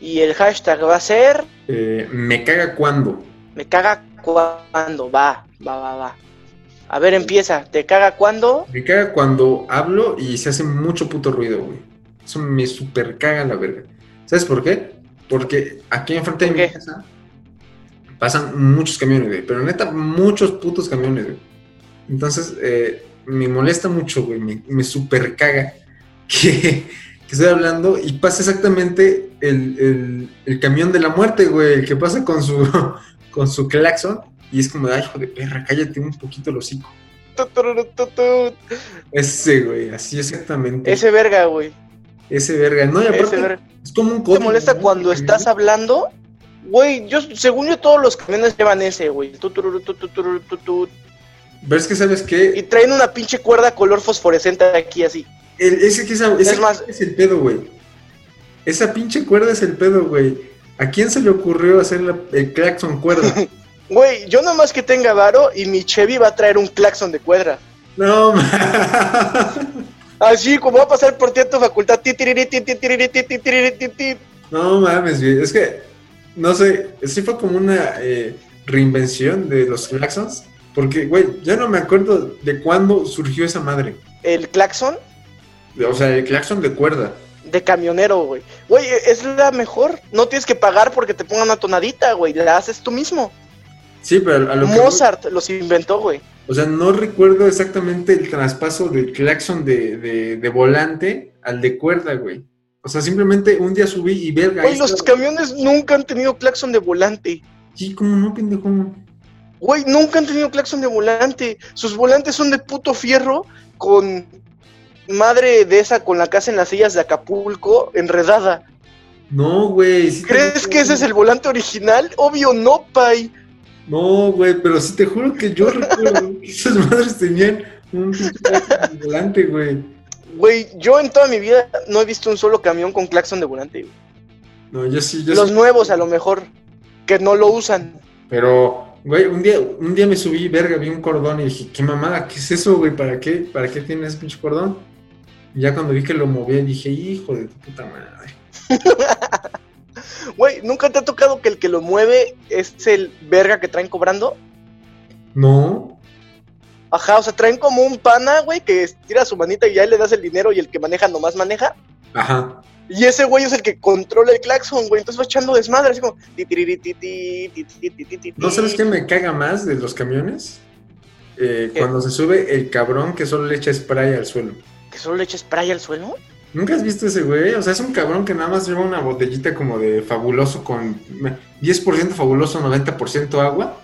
Y el hashtag va a ser Eh, me caga cuando. me caga cuando. Va, va, va, va. A ver, empieza. ¿Te caga cuando? Me caga cuando hablo y se hace mucho puto ruido, güey. Eso me super caga la verga. ¿Sabes por qué? Porque aquí enfrente de ¿Por mi casa pasan muchos camiones, güey. Pero neta, muchos putos camiones, güey. Entonces, eh, me molesta mucho, güey. Me, me super caga que, que estoy hablando y pasa exactamente el, el- el camión de la muerte, güey. El que pasa con su, con su claxon. Y es como, ay, hijo de perra, cállate un poquito el hocico. Ese, güey, así exactamente. Ese verga, güey. Ese verga. No, y aparte, verga. es como un ¿Te código. molesta ¿no? cuando estás hablando? Güey, yo, según yo, todos los camiones llevan ese, güey. Tu, tururu, tu, tu, tururu, tu, tu. Pero es que, ¿sabes Y qué? traen una pinche cuerda color fosforescente aquí, así. El- ese que esa, ese Es más- es el pedo, güey. Esa pinche cuerda es el pedo, güey. ¿A quién se le ocurrió hacer la- el claxon cuerda? Güey, yo nomás que tenga varo y mi Chevy va a traer un claxon de cuerda. no, ma- Así como va a pasar por ti a tu facultad. no mames. Es que, no sé, sí fue como una eh, reinvención de los claxons. Porque, güey, ya no me acuerdo de cuándo surgió esa madre. El claxon O sea, el claxon de cuerda. de camionero, güey. Güey, es la mejor. No tienes que pagar porque te pongan una tonadita, güey. La haces tú mismo. Sí, pero a lo que... Mozart los inventó, güey. O sea, no recuerdo exactamente el traspaso del claxon de, de, de volante al de cuerda, güey. O sea, simplemente un día subí y verga. Güey, los camiones nunca han tenido claxon de volante. Sí, ¿cómo no, pendejo? Güey, nunca han tenido claxon de volante. Sus volantes son de puto fierro con madre de esa con la casa en las sillas de Acapulco enredada. No, güey. sí ¿Crees que ese es el volante original? Obvio no, pay. No, güey, pero sí te juro que yo recuerdo que esas madres tenían un de volante, güey. Güey, yo en toda mi vida no he visto un solo camión con claxon de volante. güey. No, yo sí, yo Los sí. nuevos a lo mejor, que no lo usan. Pero, güey, un día, un día me subí, verga, vi un cordón y dije, ¿qué mamada? ¿Qué es eso, güey? ¿Para qué? ¿Para qué tiene ese pinche cordón? Y ya cuando vi que lo movía, dije, hijo de tu puta madre. Güey, ¿nunca te ha tocado que el que lo mueve es el verga que traen cobrando? No, Ajá, o sea, traen como un pana, güey, que tira su manita y ya le das el dinero y el que maneja nomás maneja. ajá. Y ese güey es el que controla el claxon, güey. Entonces va echando desmadre, así como. ¿No sabes qué me caga más de los camiones? Eh, cuando se sube el cabrón que solo le echa spray al suelo. ¿Que solo le eches spray al suelo? ¿Nunca has visto ese güey? O sea, es un cabrón que nada más lleva una botellita como de fabuloso con 10% fabuloso, 90% agua.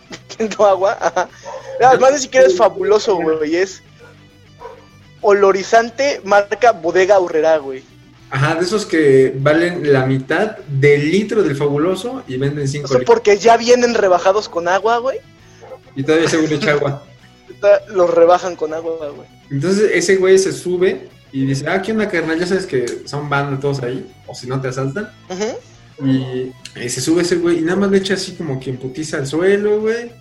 No agua, ajá. Además, ni siquiera es fabuloso, güey. Es olorizante marca Bodega Urrera, güey. Ajá, de esos que valen la mitad del litro del fabuloso y venden O 5 sea, litros. porque ya vienen rebajados con agua, güey. Y todavía según echa agua. Los rebajan con agua, güey. Entonces ese güey se sube y dice, ah, ¿qué onda, carnal? Ya sabes que son bandas todos ahí, o si no te asaltan. Y, y se sube ese güey y nada más le echa así como que emputiza al suelo, güey.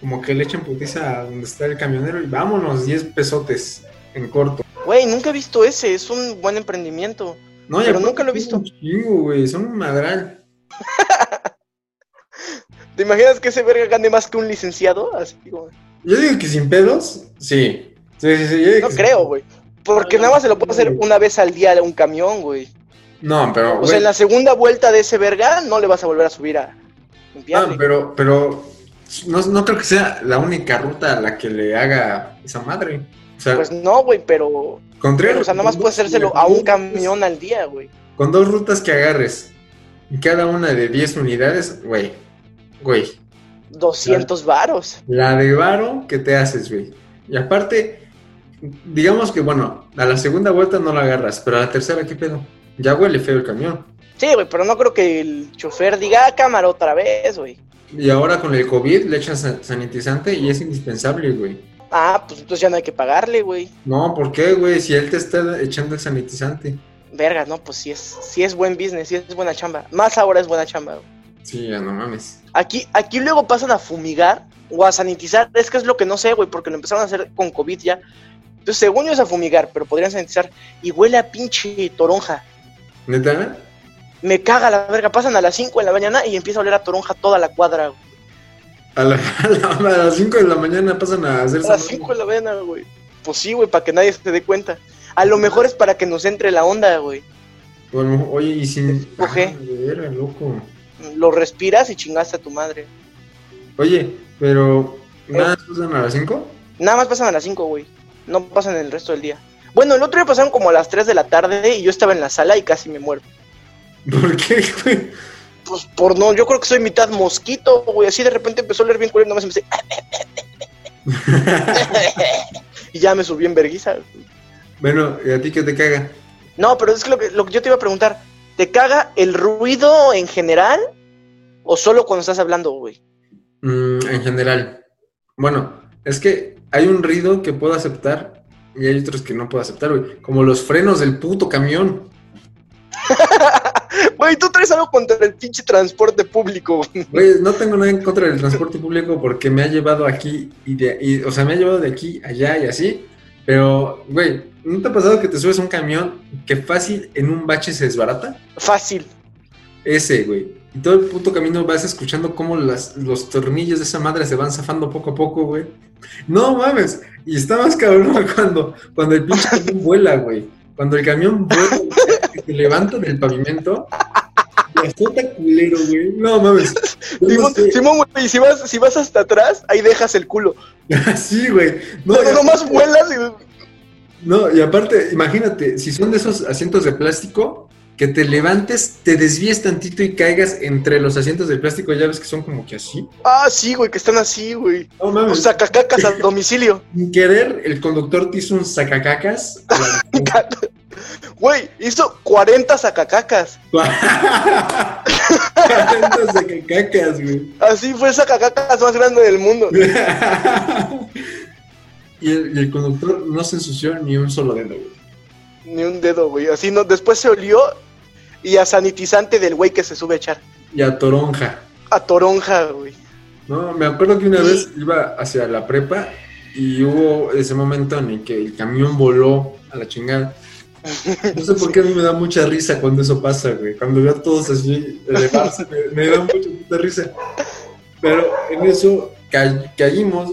Como que le echa emputiza a donde está el camionero y vámonos, 10 pesotes en corto. Güey, nunca he visto ese. Es un buen emprendimiento. No, Pero aparte nunca lo he visto. un chingo, güey, son un madral. ¿Te imaginas que ese verga gane más que un licenciado? Así como... Yo digo que sin pedos, sí. Sí, sí, sí. yo digo No creo, sin- güey. Porque nada más se lo puede hacer una vez al día a un camión, güey. No, pero. O güey, sea, en la segunda vuelta de ese verga no le vas a volver a subir a no, pero, pero no, no creo que sea la única ruta a la que le haga esa madre. O sea, Pues no, güey, pero... contrario. o sea, nada más puede hacérselo a un camión al día, güey. Con dos rutas que agarres y cada una de 10 unidades, güey. Güey. 200 varos. La de varo que te haces, güey. Y aparte, digamos que, bueno, a la segunda vuelta no la agarras, pero a la tercera, ¿qué pedo? Ya huele feo el camión. Sí, güey, pero no creo que el chofer diga, ah, cámara otra vez, güey. Y ahora con el COVID le echan sa- sanitizante y es indispensable, güey. Ah, pues entonces ya no hay que pagarle, güey. No, ¿por qué, güey? Si él te está echando el sanitizante. Verga, no, pues sí es, sí es buen business, sí es buena chamba. Más ahora es buena chamba, güey. Sí, ya no mames. Aquí, aquí luego pasan a fumigar o a sanitizar. Es que es lo que no sé, güey, porque lo empezaron a hacer con COVID ya. Entonces, según yo es a fumigar, pero podrían sanitizar. Y huele a pinche toronja. ¿Neta? Me caga la verga. Pasan a las 5 de la mañana y empieza a oler a toronja toda la cuadra. güey. A, la- a la- a las 5 de la mañana pasan a hacer A las 5 de la mañana, güey. Pues sí, güey, para que nadie se dé cuenta. A lo mejor es para que nos entre la onda, güey. Bueno, oye, y sin. Coge. Ah, veras, loco. Lo respiras y chingaste a tu madre. Oye, pero. ¿Nada más pasan a las 5? Nada más pasan a las 5, güey. No pasan el resto del día. Bueno, el otro día pasaron como a las 3 de la tarde y yo estaba en la sala y casi me muero. ¿Por qué, güey? Pues por no, yo creo que soy mitad mosquito, güey. Así de repente empezó a oler bien culero, nomás empecé. y ya me subí en verguiza. bueno, ¿y a ti qué te caga? No, pero es que lo, que lo que yo te iba a preguntar, ¿te caga el ruido en general o solo cuando estás hablando, güey? Mm, en general. Bueno, es que hay un ruido que puedo aceptar y hay otros que no puedo aceptar, güey. Como los frenos del puto camión. Güey, tú traes algo contra el pinche transporte público. güey. No tengo nada en contra del transporte público porque me ha llevado aquí y de y, o sea, me ha llevado de aquí allá y así. Pero, güey, ¿no te ha pasado que te subes a un camión que fácil en un bache se desbarata? Fácil. Ese, güey. Y todo el puto camino vas escuchando cómo las, los tornillos de esa madre se van zafando poco a poco, güey. No mames. Y está más cabrón cuando, cuando el pinche camión vuela, güey. Cuando el camión vuela, se levanta del pavimento. Y azota culero, güey. No mames. No Simón. Simón, güey, si vas, si vas hasta atrás, ahí dejas el culo. Sí, güey. No, No, no, y- nomás vuelas y... no, y aparte, imagínate, si son de esos asientos de plástico, que te levantes, te desvíes tantito y caigas entre los asientos de plástico, ya ves que son como que así. Ah, sí, güey, que están así, güey. No mames. sacacacas al domicilio. Sin querer, el conductor te hizo un sacacacas. a Güey, hizo 40 sacacacas. Cuarenta sacacacas, güey. Así fue el sacacacas más grande del mundo. y, el, y el conductor no se ensució ni un solo dedo, güey. Ni un dedo, güey. Así no. Después se olió y a sanitizante del güey que se sube a echar. Y a toronja. A toronja, güey. No, me acuerdo que una vez iba hacia la prepa y hubo ese momento en el que el camión voló a la chingada. No sé por qué a mí me da mucha risa cuando eso pasa, güey. Cuando veo a todos así elevarse, me, me da mucha puta risa. Pero en eso ca- caímos.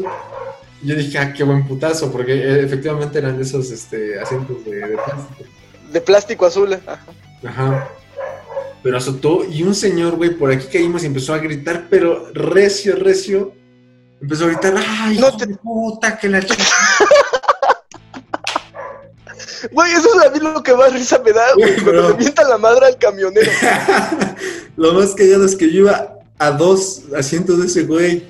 Yo dije, ah, qué buen putazo, porque eh, efectivamente eran esos este, asientos de, de plástico. De plástico azul. Ajá. Ajá. Pero azotó y un señor, güey, por aquí caímos y empezó a gritar, pero recio, recio. Empezó a gritar, ¡ay, No te- puta, que la chica! Güey, eso es a mí lo que más risa me da, güey. Cuando pero- le mienta la madre al camionero. Lo más callado es que yo iba a dos asientos de ese güey.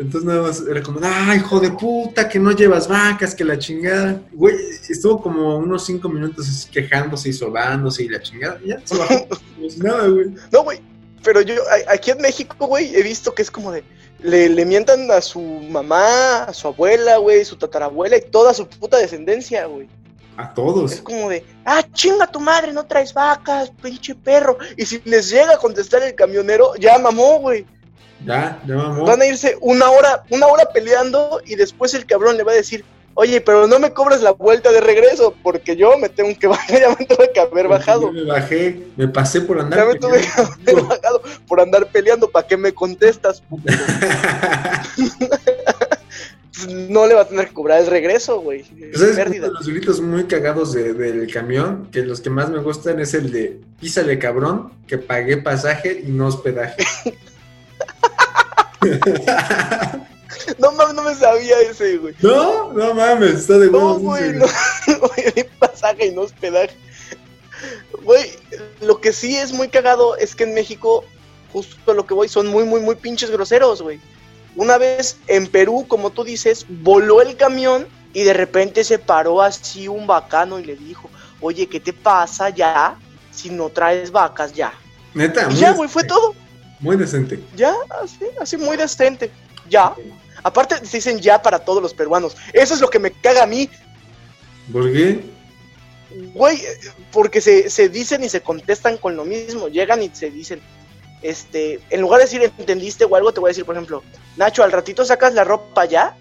Entonces nada más era como, ¡ay, hijo de puta, que no llevas vacas, que la chingada! Güey, estuvo como unos cinco minutos quejándose y sobándose y la chingada. Y ya, se bajó. Si nada, güey. No, güey. Pero yo, aquí en México, güey, he visto que es como de. Le, le mientan a su mamá, a su abuela, güey, su tatarabuela y toda su puta descendencia, güey. A Es todos. como de, ah, chinga tu madre, no traes vacas, pinche perro. Y si les llega a contestar el camionero, ya mamó, güey. Ya, ya. Van a irse una hora, una hora peleando y después el cabrón le va a decir, Oye, pero no me cobres la vuelta de regreso, porque yo me tengo que bajar, ya me tuve que haber bajado. Yo me bajé, me pasé por andar. Ya me tuve que haber bajado por andar peleando, ¿para qué me contestas? puto? no le va a tener que cobrar el regreso, güey. ¿Sabes? Pérdida. Uno de los gritos muy cagados de- del camión, que los que más me gustan es el de písale cabrón, que pagué pasaje y no hospedaje. No mames, no me sabía ese, güey. no, no mames, está de No, huevos. güey, ese, no. Ni pasaje y no hospedaje. Güey, lo que sí es muy cagado es que en México, justo a lo que voy, son muy, muy, muy pinches groseros, güey. Una vez en Perú, como tú dices, voló el camión y de repente se paró así un bacano y le dijo, oye, ¿qué te pasa ya si no traes vacas ya? Neta, Y ya, güey, fue todo. Muy decente. Ya, así, así muy decente. Ya. Aparte, se dicen ya para todos los peruanos. Eso es lo que me caga a mí. ¿Por qué? Güey, porque se, se dicen y se contestan con lo mismo. Llegan y se dicen, este, en lugar de decir entendiste o algo, te voy a decir, por ejemplo, Nacho, al ratito sacas la ropa ya.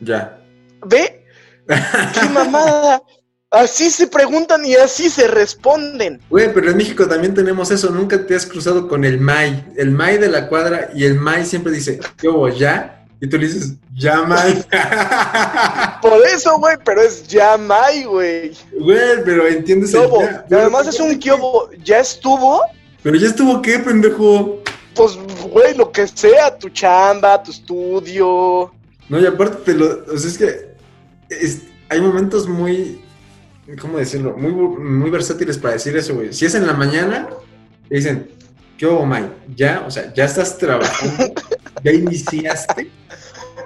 Ya. ¿Ve? ¡Qué mamada! Así se preguntan y así se responden. Güey, pero en México también tenemos eso. Nunca te has cruzado con el May. El May de la cuadra y el May siempre dice, ¿qué hubo, ya? Y tú le dices, ya, May. Por eso, güey, pero es ya May, güey. Güey, pero entiendes el Kiobo. ya. Y además es un kiobo. ¿Ya estuvo? Pero ya estuvo, ¿qué, pendejo? Pues, güey, lo que sea, tu chamba, tu estudio. No, y aparte te lo. O sea, es que es- hay momentos muy. ¿Cómo decirlo? Muy, muy versátiles para decir eso, güey. Si es en la mañana, te dicen, ¿qué hubo, May? Ya, o sea, ya estás trabajando, ya iniciaste,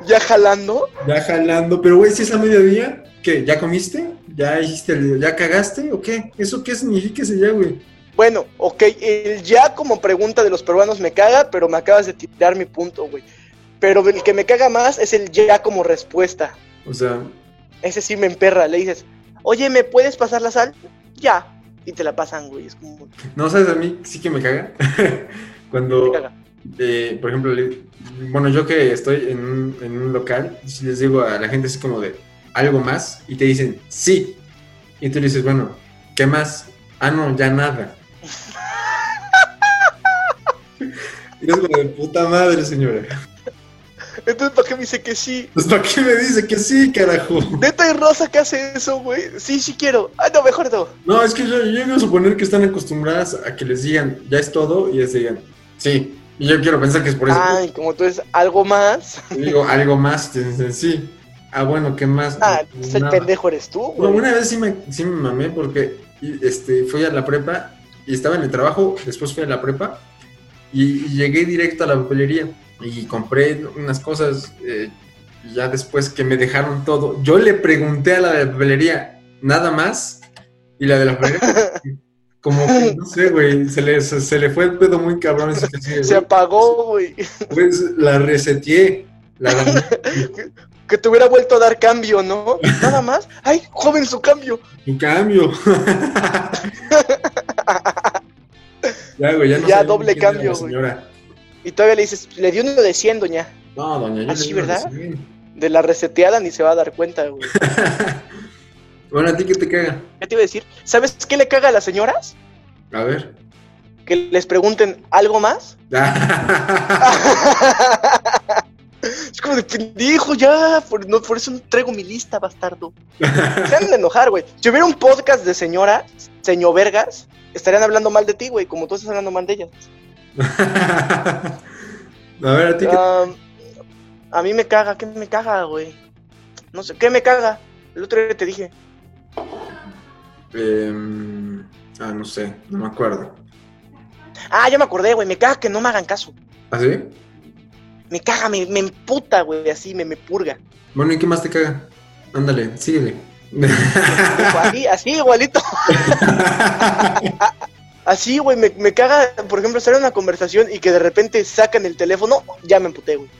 Ya jalando. ya jalando. Pero, güey, si es a mediodía, ¿qué? ¿Ya comiste? ¿Ya hiciste el. ¿Ya cagaste? ¿O qué? ¿Eso qué significa ese ya, güey? Bueno, ok, el ya como pregunta de los peruanos me caga, pero me acabas de tirar mi punto, güey. Pero el que me caga más es el ya como respuesta. O sea, Ese sí me emperra. Le dices, oye, ¿me puedes pasar la sal? Ya. Y te la pasan, güey. Es como. no sabes, a mí sí que me caga. Cuando. Me caga. eh, por ejemplo, bueno, yo que estoy en un, en un local, les digo a la gente así como de algo más y te dicen sí, y tú le dices, bueno, ¿qué más? Ah, no, ya nada. y es como de puta madre, señora. Entonces, ¿para qué me dice que sí? Pues ¿para qué me dice que sí, carajo? Neta y Rosa que hace eso, güey. Sí, sí quiero. Ah, no, mejor no. No, es que yo, yo a suponer que están acostumbradas a que les digan, ya es todo, y les digan, sí. Y yo quiero pensar que es por eso. Ay, como tú es algo más. Digo, algo más, te dicen, sí. Ah, bueno, ¿qué más? Ah, entonces el Nada. pendejo eres tú, Bueno, güey. una vez sí me, sí me mamé porque este, fui a la prepa y estaba en el trabajo, después fui a la prepa y, y llegué directo a la papelería y compré unas cosas eh, y ya después que me dejaron todo, yo le pregunté a la de la papelería nada más y la de la papelería como que no sé, güey, se le, se, se le fue el pedo muy cabrón. se apagó, güey. pues la reseteé. La. Que te hubiera vuelto a dar cambio, ¿no? Nada más. Ay, joven, su cambio. Tu cambio. ya, güey, ya no Ya, doble cambio, güey. señora. Y todavía le dices, le dio uno de 100, doña. No, doña, yo ¿Ah, le sí, digo verdad? así. De la reseteada ni se va a dar cuenta, güey. bueno, ¿a ti qué te caga? ¿Qué te iba a decir? ¿Sabes qué le caga a las señoras? A ver. Que les pregunten algo más. Es como de pendejo, ya. Por, no, por eso no traigo mi lista, bastardo. Se han de enojar, güey. Si hubiera un podcast de señora, señor Vergas, estarían hablando mal de ti, güey, como tú estás hablando mal de ellas. a ver, ¿a ti Am, a mí me caga, ¿qué me caga, güey? No sé, ¿qué me caga? El otro día te dije. Em, ah, no sé, no me acuerdo. Ah, ya me acordé, güey, me caga que no me hagan caso. ¿Ah, sí? Me caga, me, me emputa, güey, así, me, me purga. Bueno, ¿y qué más te caga? Ándale, síguele. Así, así, igualito. Así, güey, me, me caga, por ejemplo, estar en una conversación y que de repente sacan el teléfono, ya me emputé, güey.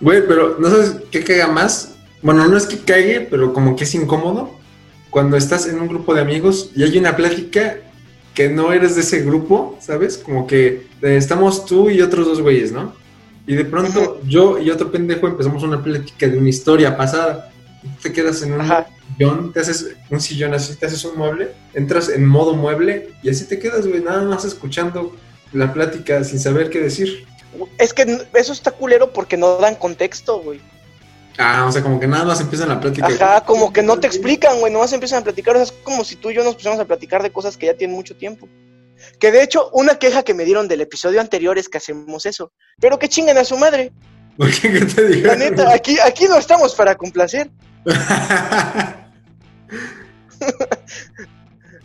Güey, pero ¿no sabes qué caga más? Bueno, no es que cague, pero como que es incómodo. Cuando estás en un grupo de amigos y hay una plática que no eres de ese grupo, ¿sabes? Como que eh, estamos tú y otros dos güeyes, ¿no? Y de pronto yo y otro pendejo empezamos una plática de una historia pasada. Te quedas en un Ajá. Sillón, te haces un sillón así, te haces un mueble, entras en modo mueble y así te quedas, güey, nada más escuchando la plática sin saber qué decir. Es que eso está culero porque no dan contexto, güey. Ah, o sea, como que nada más empiezan la plática. Ajá, como que no te explican, güey, nomás empiezan a platicar, o sea, es como si tú y yo nos pusiéramos a platicar de cosas que ya tienen mucho tiempo. Que de hecho, una queja que me dieron del episodio anterior es que hacemos eso. Pero que chinguen a su madre. ¿Por qué? ¿Qué te La dijeron? neta, aquí, aquí no estamos para complacer.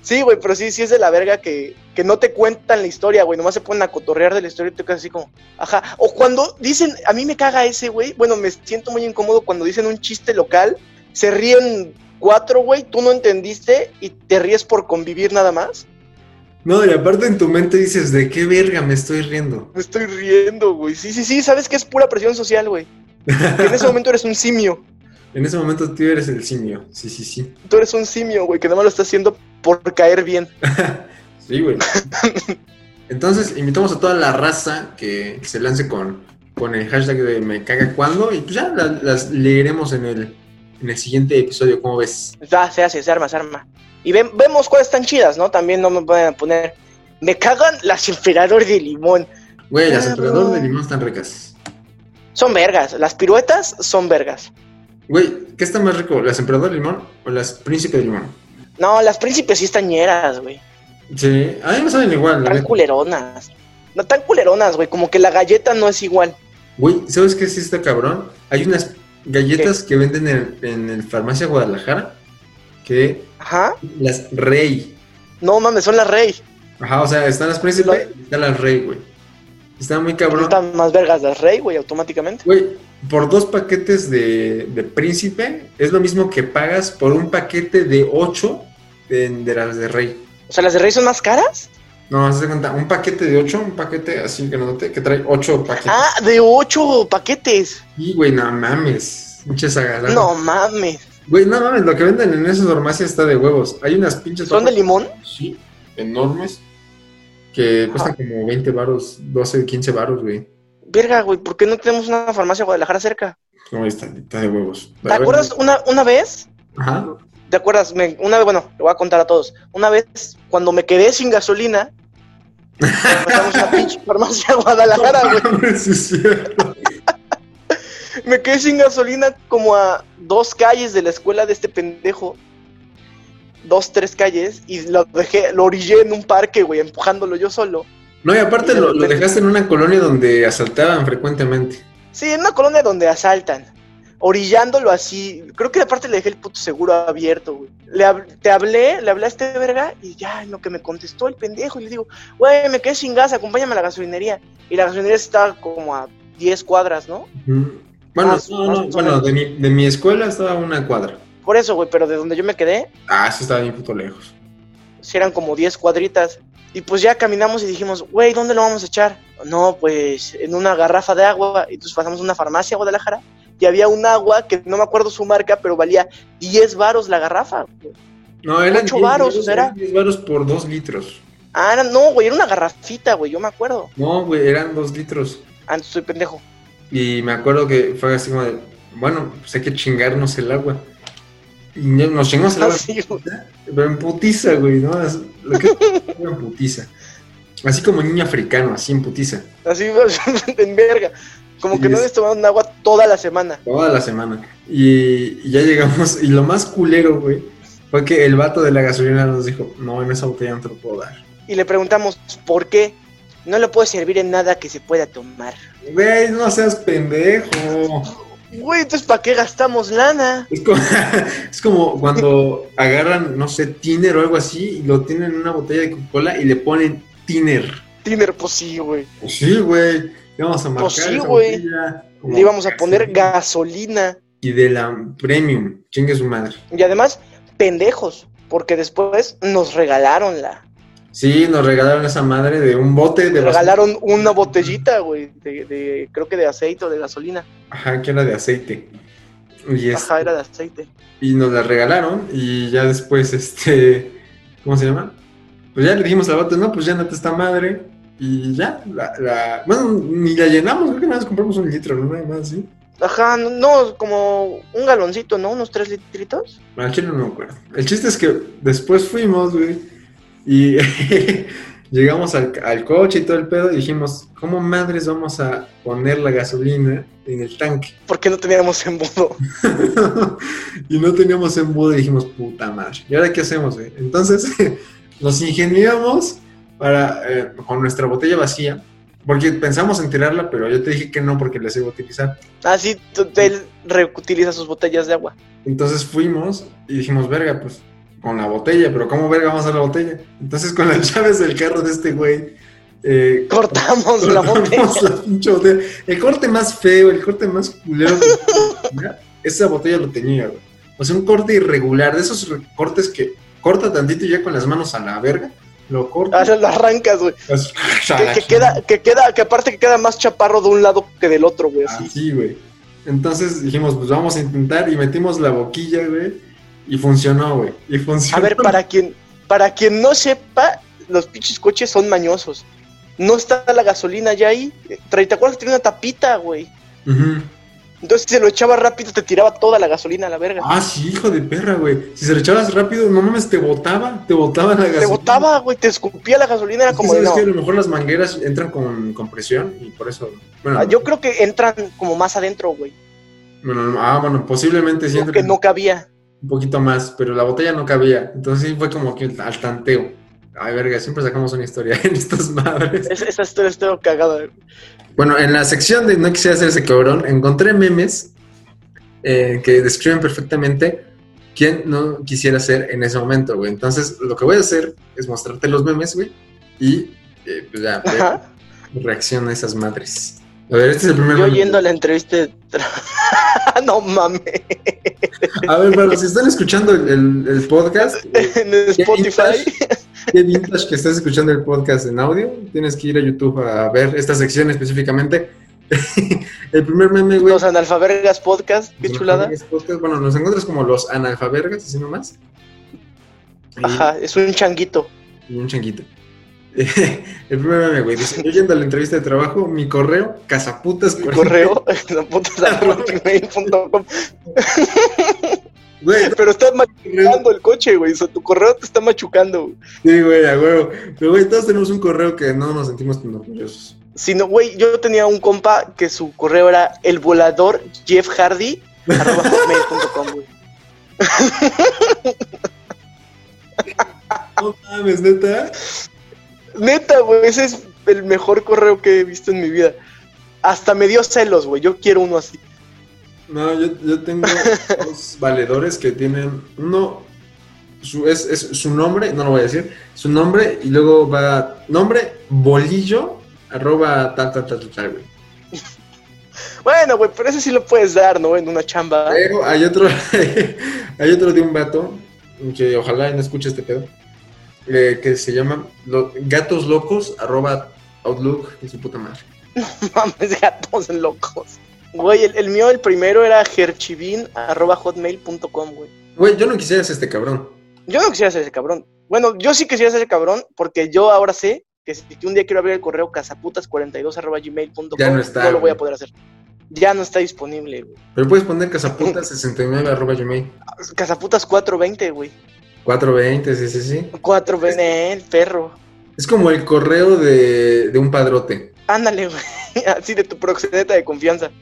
Sí, güey, pero sí, sí es de la verga que, que no te cuentan la historia, güey. Nomás se ponen a cotorrear de la historia y te quedas así como, ajá. O cuando dicen, a mí me caga ese, güey. Bueno, me siento muy incómodo cuando dicen un chiste local, se ríen cuatro, güey, tú no entendiste y te ríes por convivir nada más. no, y aparte en tu mente dices, ¿de qué verga me estoy riendo? Me estoy riendo, güey. Sí, sí, sí, sabes que es pura presión social, güey. En ese momento eres un simio. En ese momento tú eres el simio. Sí, sí, sí. Tú eres un simio, güey, que nada más lo estás haciendo por caer bien. Sí, güey. Entonces, invitamos a toda la raza que se lance con, con el hashtag de me caga cuando y pues ya la- las leeremos en el, en el siguiente episodio, ¿cómo ves? Ya, se hace, se arma, se arma. Y vemos cuáles están chidas, ¿no? También no me pueden poner. Me cagan las emperador de limón. Güey, las emperador de limón están ricas. Son vergas. Las piruetas son vergas. Güey, ¿qué está más rico? ¿Las emperador de limón o las príncipe de limón? No, las príncipes sí están ñeras, güey. Sí, a mí me saben igual, Tan culeronas. No tan culeronas, güey. Como que la galleta no es igual. Güey, ¿sabes qué sí está cabrón? Hay unas galletas que venden en, en el farmacia Guadalajara que Ajá. las rey. No mames, son las rey. Ajá, o sea, están las príncipe y están las rey, güey. Está muy cabrón. Están más vergas las rey, güey, automáticamente. Güey, por dos paquetes de, de príncipe es lo mismo que pagas por un paquete de ocho de, de las de rey. O sea, las de rey son más caras. No, haz de cuenta, un paquete de ocho, un paquete así que no que trae ocho paquetes. Ah, de ocho paquetes. Y güey, no mames. Muchas agarradas. No mames. Güey, no mames, lo que venden en esas farmacias está de huevos. Hay unas pinches ¿Son de limón? Sí, enormes. Que cuestan como 20 varos, 12, 15 varos, güey. Verga, güey, ¿por qué no tenemos una farmacia Guadalajara cerca? No, está, está de huevos. ¿Te acuerdas una, una vez? Ajá. ¿Te acuerdas? Me- una vez, bueno, le voy a contar a todos. Una vez, cuando me quedé sin gasolina, empezamos una pinche farmacia Guadalajara, güey. Me quedé sin gasolina como a dos calles de la escuela de este pendejo. Dos, tres calles. Y lo dejé, lo orillé en un parque, güey, empujándolo yo solo. No, y aparte Y lo, dejaste en una colonia donde asaltaban frecuentemente. Sí, en una colonia donde asaltan. Orillándolo así. Creo que aparte le dejé el puto seguro abierto, güey. Le hab- te hablé, le hablé a este verga y ya, en lo que me contestó el pendejo. Y le digo, güey, me quedé sin gas, acompáñame a la gasolinería. Y la gasolinería estaba como a 10 cuadras, ¿no? Bueno, no, no, o bueno, de mi, de mi escuela estaba una cuadra. Por eso, güey, pero de donde yo me quedé, Ah, eso estaba bien puto lejos. si eran como 10 cuadritas. Y pues ya caminamos y dijimos, güey, ¿dónde lo vamos a echar? No, pues en una garrafa de agua. Y entonces pasamos a una farmacia a Guadalajara y había un agua que no me acuerdo su marca, pero valía 10 varos la garrafa. güey. No, eran Ocho 10 varos, ¿será? eran 10 varos por 2 litros. Ah, era- no, güey, era una garrafita, güey, yo me acuerdo. No, güey, eran 2 litros. Ah, soy pendejo. Y me acuerdo que fue así como de, bueno, pues hay que chingarnos el agua. Y no- nos chingamos el agua. Así, güey. Pero en putiza, güey, ¿no? Es lo que en putiza. Así como niño africano, así en putiza. Así, en verga. Como que Y no es- les tomaron agua toda la semana. Toda la semana. Y, y ya llegamos. Y lo más culero, güey, fue que el vato de la gasolina nos dijo: No, en esa botella no te lo puedo dar. Y le preguntamos, ¿por qué? No le puede servir en nada que se pueda tomar. Güey, no seas pendejo. Güey, entonces ¿para qué gastamos lana? Es como, es como cuando agarran, no sé, tiner o algo así, y lo tienen en una botella de Coca-Cola y le ponen tiner. Tiner, pues sí, güey. Pues sí, güey. Íbamos a marcar Pues sí, esa güey. botella Le íbamos a poner gasolina. Y de la premium. Chingue su madre. Y además, pendejos. Porque después nos regalaron la. Sí, nos regalaron esa madre de un bote de Nos regalaron una botellita, güey. De, de- creo que de aceite o de gasolina. Ajá, que era de aceite. Y, es- Ajá, era de aceite. y nos la regalaron y ya después, este, ¿cómo se llama? Pues ya le dijimos al vato, no, pues ya no te esta madre. Y ya, la, la- bueno, ni la llenamos, creo que nada más compramos un litro, ¿no? Nada más, sí. Ajá, no, como un galoncito, ¿no? Unos tres litritos. Chile no me acuerdo. El chiste es que después fuimos, güey, y llegamos al, al coche y todo el pedo y dijimos, ¿cómo madres vamos a poner la gasolina en el tanque? Porque no teníamos embudo. y no teníamos embudo y dijimos, puta madre, ¿y ahora qué hacemos, güey? Entonces nos ingeniamos para, eh, con nuestra botella vacía, porque pensamos en tirarla, pero yo te dije que no porque les iba a utilizar. Ah, sí, él reutiliza sus botellas de agua. Entonces fuimos y dijimos, verga, pues con la botella, pero ¿cómo verga vamos a la botella? Entonces con las llaves del carro de este güey, eh, Cortamos la cortamos botella. la pinche botella. El corte más feo, el corte más culero, que- esa botella lo tenía, güey. O sea, un corte irregular, de esos cortes que corta tantito y ya con las manos a la verga, lo corta. Ah, lo arrancas, güey. Que, que queda, que queda, que aparte que queda más chaparro de un lado que del otro, güey, así. Así, güey. Entonces dijimos, pues vamos a intentar y metimos la boquilla, güey. Y funcionó, güey. Y funcionó. A ver, para quien, para quien no sepa, los pinches coches son mañosos. No está la gasolina ya ahí. ¿Te acuerdas que tenía una tapita, güey? Ujú. Entonces si lo echaba rápido, te tiraba toda la gasolina a la verga. Ah, sí, hijo de perra, güey. Si se le echabas rápido, no mames, te botaba. Te botaba la gasolina. te botaba, güey, te escupía la gasolina, era como de sabes no. que a lo mejor las mangueras entran con, con presión y por eso. Bueno, Ah, Yo creo que entran como más adentro, güey. bueno, ah, bueno, posiblemente sí Creo que entran no cabía. Un poquito más, pero la botella no cabía. Entonces sí fue como que al tanteo. Ay, verga, siempre sacamos una historia en estas madres. Es- esa historia estuvo cagada. Bueno, en la sección de No quisiera ser ese cabrón, encontré memes eh, que describen perfectamente quién no quisiera ser en ese momento, güey. Entonces, lo que voy a hacer es mostrarte los memes, güey, y eh, pues ya, reacciona a esas madres. A ver, este es el primer Yo meme. yendo a la entrevista No mames. A ver, para los que están escuchando el, el- el podcast, eh, En Spotify. qué vintage que estás escuchando el podcast en audio, tienes que ir a YouTube a ver esta sección específicamente. el primer meme, güey. Los analfabergas podcast. Qué chulada. Podcast, Bueno, nos encuentras como los analfabergas, así nomás. Ajá, es un changuito. Y un changuito. El primer meme, güey, dice, yo yendo a la entrevista de trabajo, mi correo, cazaputas. Mi correo, gmail.com. Güey, Pero estás machucando el coche, güey. O sea, tu correo te está machucando. güey. sí, güey, a huevo. Pero, güey, todos tenemos un correo que no nos sentimos tan orgullosos. Si no, güey, yo tenía un compa que su correo era el volador Jeff Hardy arroba güey. No mames, neta. Neta, güey, ese es el mejor correo que he visto en mi vida. Hasta me dio celos, güey. Yo quiero uno así. No, yo, yo tengo dos valedores que tienen uno, su, es, es su nombre, no lo voy a decir, su nombre y luego va nombre bolillo arroba tal tal tal tal, tal güey. Bueno, güey, pero ese sí lo puedes dar, ¿no? En una chamba. Pero hay otro, hay otro de un vato que ojalá no escuche este pedo, eh, que se llama lo- gatos locos arroba outlook y su puta madre. Mames, gatos locos. Güey, el, el mío, el primero era gerchivin arroba hotmail.com, güey. Güey, yo no quisiera ser este cabrón. Yo no quisiera ser ese cabrón. Bueno, yo sí quisiera ser ese cabrón porque yo ahora sé que si un día quiero abrir el correo cazaputas42 arroba gmail.com, Ya no está, lo voy a poder hacer. Ya no está disponible, güey. Pero puedes poner cazaputas 69 arroba gmail. Cazaputas420, güey. 420, sí, sí, sí. 420, eh, el perro. Es como el correo de, de un padrote. Ándale, güey. Así de tu proxeneta de confianza.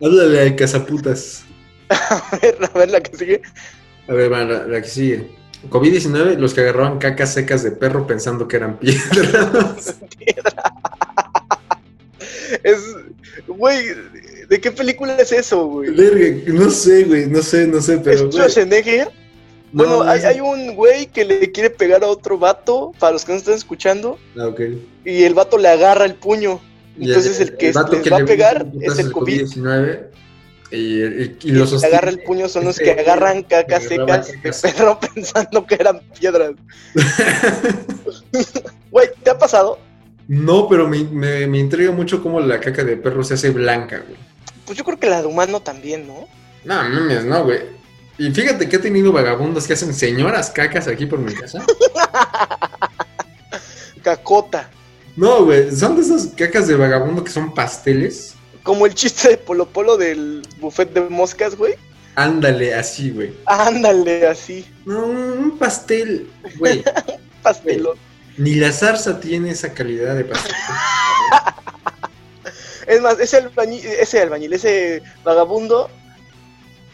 Háblale de cazaputas. A ver, a ver la que sigue. A ver, va, la, la que sigue. COVID-19, los que agarraban cacas secas de perro pensando que eran piedras. Es, güey, ¿de qué película es eso, güey? Verga, no sé, güey, no sé, no sé, ¿Es pero. güey, Schwarzenegger? no, Bueno, hay, es- hay un güey que le quiere pegar a otro vato, para los que no están escuchando, Ah, ok. y el vato le agarra el puño. Entonces el que vato les va a pegar es el COVID. COVID-19 y, y, y Y lo el que agarra el puño son los que agarran cacas que agarraban secas de perro pensando que eran piedras. Güey, ¿te ha pasado? No, pero me, me, me intriga mucho cómo la caca de perro se hace blanca, güey. Pues yo creo que la de humano también, ¿no? No, mames, no, güey. Y fíjate que he tenido vagabundos que hacen señoras cacas aquí por mi casa. Cacota. No, güey, son de esas cacas de vagabundo que son pasteles. Como el chiste de Polo Polo del buffet de moscas, güey. Ándale, así, güey. Ándale, así. No, un pastel, güey. Pastelón. Ni la zarza tiene esa calidad de pastel. Es más, ese albañil, ese albañil, ese vagabundo,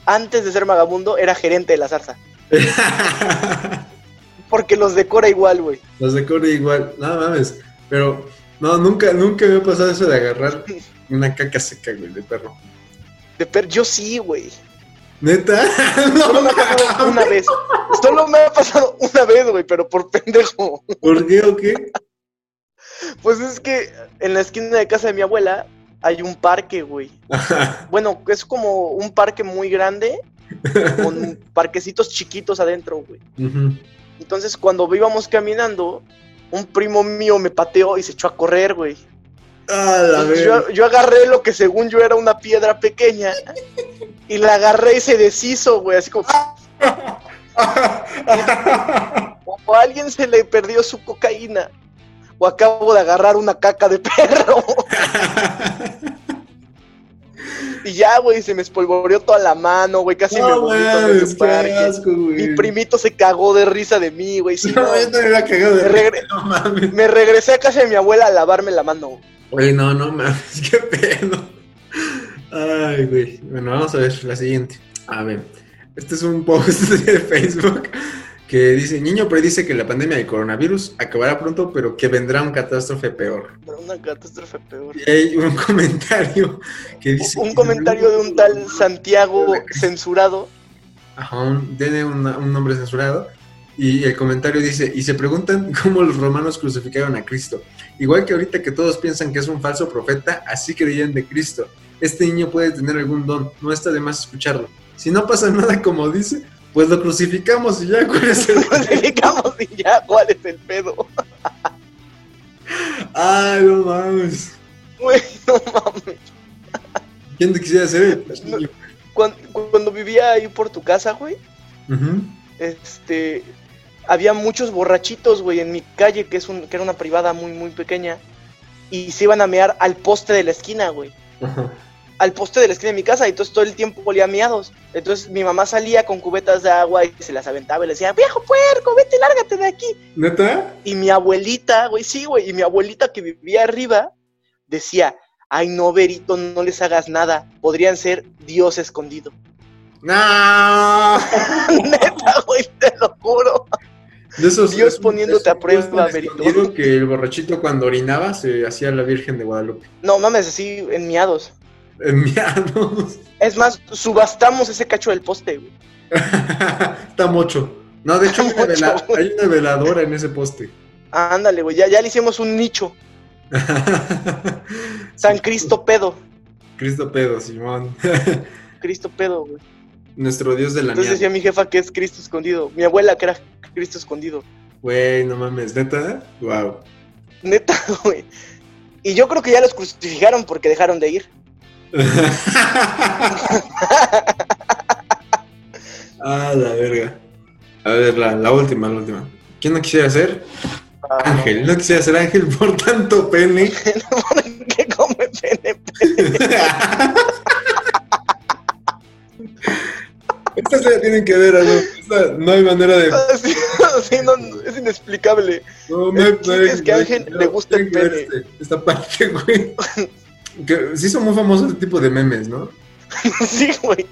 antes de ser vagabundo, era gerente de la zarza. Porque los decora igual, güey. Los decora igual. No mames. Pero, no, nunca, nunca me ha pasado eso de agarrar una caca seca, güey, de perro. De perro, yo sí, güey. ¿Neta? Solo me ha pasado una vez. Solo me ha pasado una vez, güey, pero por pendejo. ¿Por qué o qué? Pues es que en la esquina de casa de mi abuela hay un parque, güey. Bueno, es como un parque muy grande con parquecitos chiquitos adentro, güey. Entonces, cuando íbamos caminando, un primo mío me pateó y se echó a correr, güey. Ah, yo, yo agarré lo que según yo era una piedra pequeña y la agarré y se deshizo, güey, así como... O a alguien se le perdió su cocaína. O acabo de agarrar una caca de perro. y ya, güey, se me espolvoreó toda la mano, güey, casi me vomito en parque. asco. Mi primito se cagó de risa de mí, güey. sí, No, no. yo también la cagado de Me regre- No mames. Me regresé a casa de mi abuela a lavarme la mano. Güey, no, no mames, qué pedo. Ay, güey. Bueno, vamos a ver la siguiente. A ver, este es un post de Facebook que dice, niño predice que la pandemia del coronavirus acabará pronto, pero que vendrá un catástrofe peor. Una catástrofe peor. Y hay un comentario que dice... Un comentario de un tal Santiago censurado. Ajá, un- tiene una- un nombre censurado. Y el comentario dice, y se preguntan cómo los romanos crucificaron a Cristo. Igual que ahorita que todos piensan que es un falso profeta, así creían de Cristo. Este niño puede tener algún don, no está de más escucharlo. Si no pasa nada como dice, pues lo crucificamos y ya, ¿cuál es el Crucificamos y ya, ¿cuál es el pedo? Ay, no mames. Güey, no mames. ¿Quién te quisiera hacer? No. Cuando, cuando vivía ahí por tu casa, güey, Ujú. este, había muchos borrachitos, güey, en mi calle, que, es un, que era una privada muy, muy pequeña, y se iban a mear al poste de la esquina, güey. Ajá. Al poste de la esquina de mi casa, y entonces todo el tiempo olía miados. Entonces mi mamá salía con cubetas de agua y se las aventaba y le decía, viejo puerco, vete, lárgate de aquí. ¿Neta? Y mi abuelita, güey, sí, güey, y mi abuelita que vivía arriba decía, ay no, Berito, no les hagas nada, podrían ser Dios escondido. ¡No! Neta, güey, te lo juro. De esos, Dios es poniéndote es a prueba, Berito. que el borrachito cuando orinaba se hacía la Virgen de Guadalupe. No mames, así en miados. En miados. Es más, subastamos ese cacho del poste, güey. Está mocho. No, de hecho hay una, Mocho, vela- güey. hay una veladora en ese poste. Ándale, güey, ya, ya le hicimos un nicho. San Cristo pedo. Cristo pedo, Simón. Cristo pedo, güey. Nuestro Dios de la Entonces decía mi jefa que es Cristo escondido. Mi abuela que era Cristo escondido. Güey, no mames, neta. Wow. Neta, güey. Y yo creo que ya los crucificaron porque dejaron de ir. Ah, la verga. A ver, la, la última, la última. ¿Quién no quisiera ser? Ah, Ángel. No quisiera ser Ángel por tanto pene. ¿Qué come pene? Esta se la tienen que ver, ¿no? Esta no hay manera de. Sí, sí, no, no, es inexplicable. No, El hay- chiste hay- es que a Ángel no, le gusta el pene. este- esta parte, güey. Que sí son muy famosos este tipo de memes, ¿no? Sí, güey.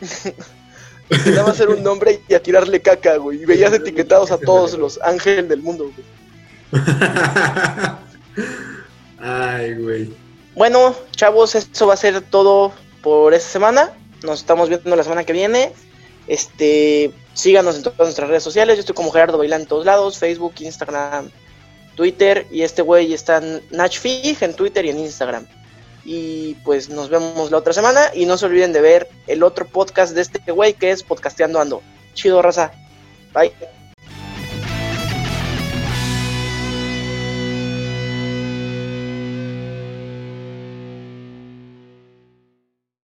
Se llama hacer un nombre y a tirarle caca, güey. Y veías etiquetados a todos los ángeles del mundo, güey. Ay, güey. Bueno, chavos, eso va a ser todo por esta semana. Nos estamos viendo la semana que viene. Este, síganos en todas nuestras redes sociales. Yo estoy como Gerardo Bailán en todos lados, Facebook, Instagram, Twitter. Y este güey está Nachfig en Twitter y en Instagram. Y pues nos vemos la otra semana. Y no se olviden de ver el otro podcast de este güey que es Podcasteando Ando. Chido, raza. Bye.